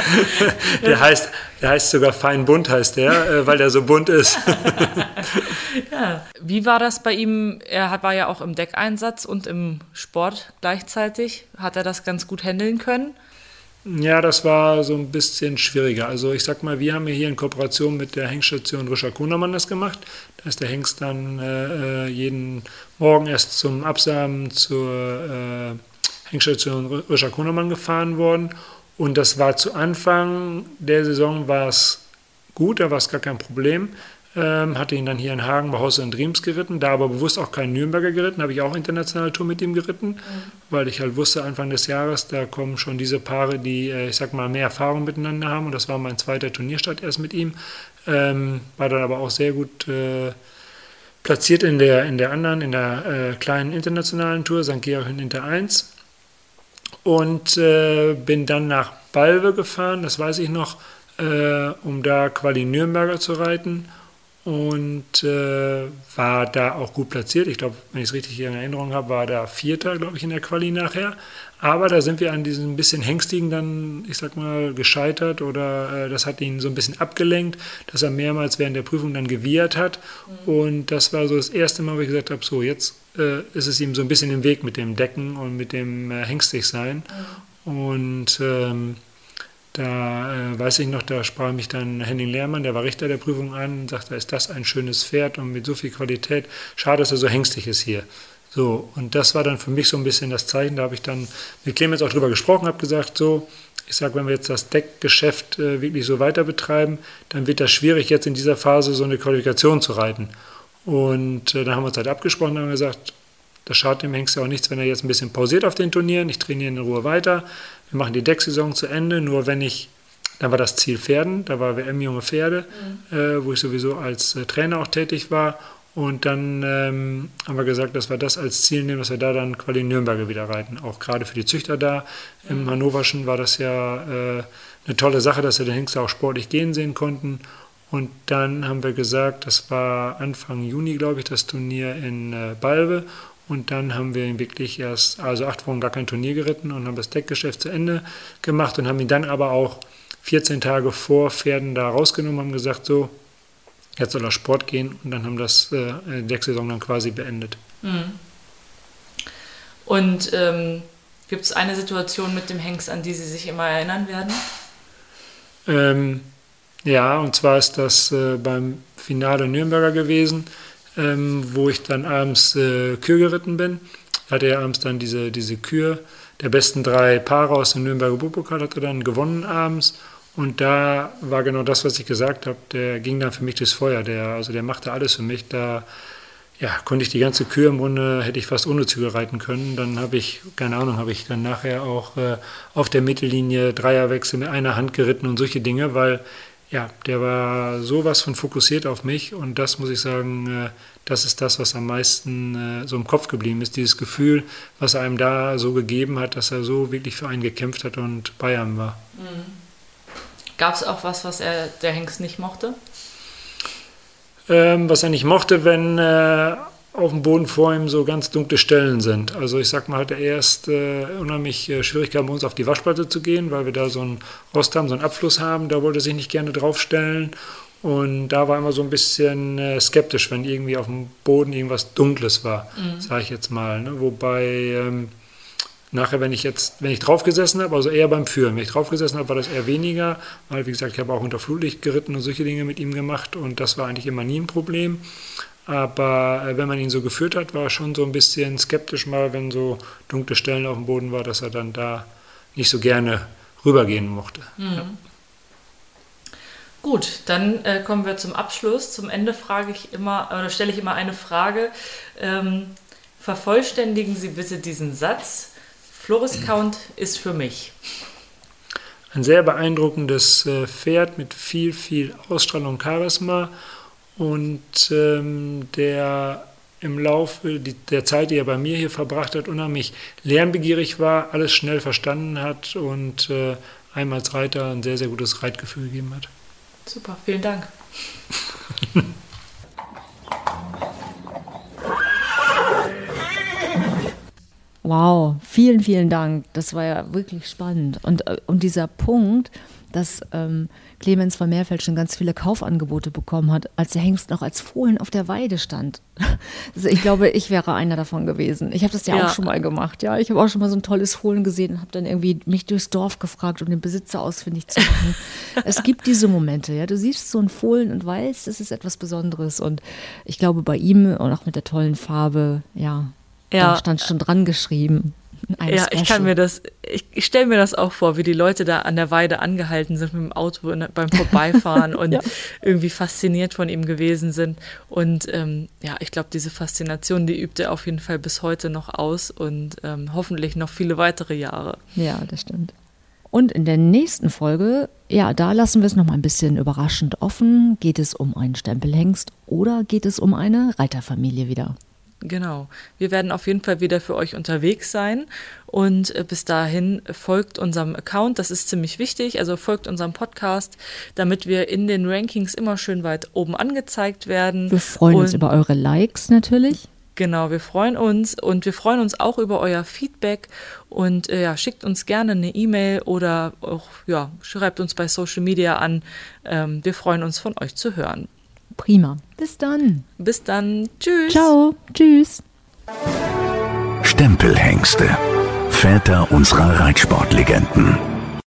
<laughs> der, heißt, der heißt sogar fein bunt, heißt der, äh, weil der so bunt ist. <laughs> ja. Wie war das bei ihm? Er war ja auch im Deckeinsatz und im Sport gleichzeitig. Hat er das ganz gut handeln können? Ja, das war so ein bisschen schwieriger. Also ich sag mal, wir haben ja hier in Kooperation mit der Hengststation Rischer Kunermann das gemacht. Da ist der Hengst dann äh, äh jeden Morgen erst zum Absamen zur äh, Hengstation Rischer Kunermann gefahren worden. Und das war zu Anfang der Saison war es gut, da war es gar kein Problem. Ähm, hatte ihn dann hier in Hagen bei Hosse und Dreams geritten, da aber bewusst auch keinen Nürnberger geritten, habe ich auch internationale Tour mit ihm geritten, mhm. weil ich halt wusste, Anfang des Jahres, da kommen schon diese Paare, die, äh, ich sag mal, mehr Erfahrung miteinander haben und das war mein zweiter Turnierstart erst mit ihm. Ähm, war dann aber auch sehr gut äh, platziert in der, in der anderen, in der äh, kleinen internationalen Tour, St. Georg in Inter 1 und äh, bin dann nach Balve gefahren, das weiß ich noch, äh, um da Quali Nürnberger zu reiten und äh, war da auch gut platziert. Ich glaube, wenn ich es richtig in Erinnerung habe, war da Vierter, glaube ich, in der Quali nachher. Aber da sind wir an diesem bisschen Hengstigen dann, ich sag mal, gescheitert oder äh, das hat ihn so ein bisschen abgelenkt, dass er mehrmals während der Prüfung dann gewiehert hat. Mhm. Und das war so das erste Mal, wo ich gesagt habe, so jetzt äh, ist es ihm so ein bisschen im Weg mit dem Decken und mit dem äh, Hengstig sein. Mhm. Und ähm, Da äh, weiß ich noch, da sprach mich dann Henning Lehrmann, der war Richter der Prüfung an, und sagte, ist das ein schönes Pferd und mit so viel Qualität. Schade, dass er so hängstig ist hier. So, und das war dann für mich so ein bisschen das Zeichen. Da habe ich dann mit Clemens auch drüber gesprochen, habe gesagt, so, ich sage, wenn wir jetzt das Deckgeschäft äh, wirklich so weiter betreiben, dann wird das schwierig, jetzt in dieser Phase so eine Qualifikation zu reiten. Und äh, dann haben wir uns halt abgesprochen und haben gesagt, das schadet dem Hengst ja auch nichts, wenn er jetzt ein bisschen pausiert auf den Turnieren. Ich trainiere in Ruhe weiter. Wir machen die Decksaison zu Ende. Nur wenn ich, dann war das Ziel Pferden, da war WM Junge Pferde, mhm. äh, wo ich sowieso als äh, Trainer auch tätig war. Und dann ähm, haben wir gesagt, dass wir das als Ziel nehmen, dass wir da dann quasi in Nürnberger wieder reiten. Auch gerade für die Züchter da. Im mhm. Hannoverschen war das ja äh, eine tolle Sache, dass wir den Hengst auch sportlich gehen sehen konnten. Und dann haben wir gesagt, das war Anfang Juni, glaube ich, das Turnier in äh, Balve. Und dann haben wir ihn wirklich erst, also acht Wochen gar kein Turnier geritten und haben das Deckgeschäft zu Ende gemacht und haben ihn dann aber auch 14 Tage vor Pferden da rausgenommen, haben gesagt, so, jetzt soll er Sport gehen und dann haben das äh, die Decksaison dann quasi beendet. Mhm. Und ähm, gibt es eine Situation mit dem Hengst, an die Sie sich immer erinnern werden? Ähm, ja, und zwar ist das äh, beim Finale Nürnberger gewesen ähm, wo ich dann abends äh, Kür geritten bin. Da hatte er abends dann diese, diese Kür der besten drei Paare aus dem Nürnberger Buchpokal hat er dann gewonnen abends. Und da war genau das, was ich gesagt habe. Der ging dann für mich durchs Feuer. Der, also der machte alles für mich. Da ja, konnte ich die ganze Kür im Grunde, hätte ich fast ohne Züge reiten können. Dann habe ich, keine Ahnung, habe ich dann nachher auch äh, auf der Mittellinie Dreierwechsel mit einer Hand geritten und solche Dinge, weil ja, der war sowas von fokussiert auf mich und das muss ich sagen, äh, das ist das, was am meisten äh, so im Kopf geblieben ist. Dieses Gefühl, was er einem da so gegeben hat, dass er so wirklich für einen gekämpft hat und bei einem war. Mhm. Gab es auch was, was er der Hengst nicht mochte? Ähm, was er nicht mochte, wenn äh, auf dem Boden vor ihm so ganz dunkle Stellen sind. Also ich sag mal, hatte er erst äh, unheimlich äh, Schwierigkeiten bei uns auf die Waschplatte zu gehen, weil wir da so einen Rost haben, so einen Abfluss haben. Da wollte er sich nicht gerne draufstellen. Und da war immer so ein bisschen äh, skeptisch, wenn irgendwie auf dem Boden irgendwas Dunkles war, mhm. sage ich jetzt mal. Ne? Wobei ähm, nachher, wenn ich jetzt, wenn ich drauf gesessen habe, also eher beim Führen, wenn ich drauf gesessen habe, war das eher weniger, weil wie gesagt, ich habe auch unter Flutlicht geritten und solche Dinge mit ihm gemacht und das war eigentlich immer nie ein Problem. Aber äh, wenn man ihn so geführt hat, war er schon so ein bisschen skeptisch mal, wenn so dunkle Stellen auf dem Boden war, dass er dann da nicht so gerne rübergehen mochte. Mhm. Ja. Gut, dann äh, kommen wir zum Abschluss. Zum Ende frage ich immer, oder stelle ich immer eine Frage. Ähm, vervollständigen Sie bitte diesen Satz. Floris Count ist für mich. Ein sehr beeindruckendes äh, Pferd mit viel, viel Ausstrahlung und Charisma und ähm, der im Laufe der Zeit, die er bei mir hier verbracht hat, unheimlich lernbegierig war, alles schnell verstanden hat und äh, einem als Reiter ein sehr, sehr gutes Reitgefühl gegeben hat. Super, vielen Dank. Wow, vielen, vielen Dank. Das war ja wirklich spannend. Und, äh, und dieser Punkt, dass ähm, Clemens von Meerfeld schon ganz viele Kaufangebote bekommen hat, als der Hengst noch als Fohlen auf der Weide stand. <laughs> Also ich glaube, ich wäre einer davon gewesen. Ich habe das ja, ja, auch schon mal gemacht. Ja, ich habe auch schon mal so ein tolles Fohlen gesehen und habe dann irgendwie mich durchs Dorf gefragt, um den Besitzer ausfindig zu machen. <laughs> es gibt diese Momente. Ja, du siehst so ein Fohlen und weißt, es ist etwas Besonderes. Und ich glaube, bei ihm und auch mit der tollen Farbe, ja, ja. da stand schon dran geschrieben ja, ich kann mir das, ich, ich stelle mir das auch vor, wie die Leute da an der Weide angehalten sind mit dem Auto beim Vorbeifahren <laughs> und ja. irgendwie fasziniert von ihm gewesen sind. Und ähm, ja, ich glaube, diese Faszination, die übt er auf jeden Fall bis heute noch aus und ähm, hoffentlich noch viele weitere Jahre. Ja, das stimmt. Und in der nächsten Folge, ja, da lassen wir es noch mal ein bisschen überraschend offen. Geht es um einen Stempelhengst oder geht es um eine Reiterfamilie wieder? Genau. Wir werden auf jeden Fall wieder für euch unterwegs sein. Und äh, bis dahin folgt unserem Account. Das ist ziemlich wichtig. Also folgt unserem Podcast, damit wir in den Rankings immer schön weit oben angezeigt werden. Wir freuen und uns über eure Likes natürlich. Genau, wir freuen uns und wir freuen uns auch über euer Feedback und äh, ja, schickt uns gerne eine E-Mail oder auch ja, schreibt uns bei Social Media an. Ähm, wir freuen uns von euch zu hören. Prima. Bis dann. Bis dann. Tschüss. Ciao. Tschüss. Stempelhengste. Väter unserer Reitsportlegenden.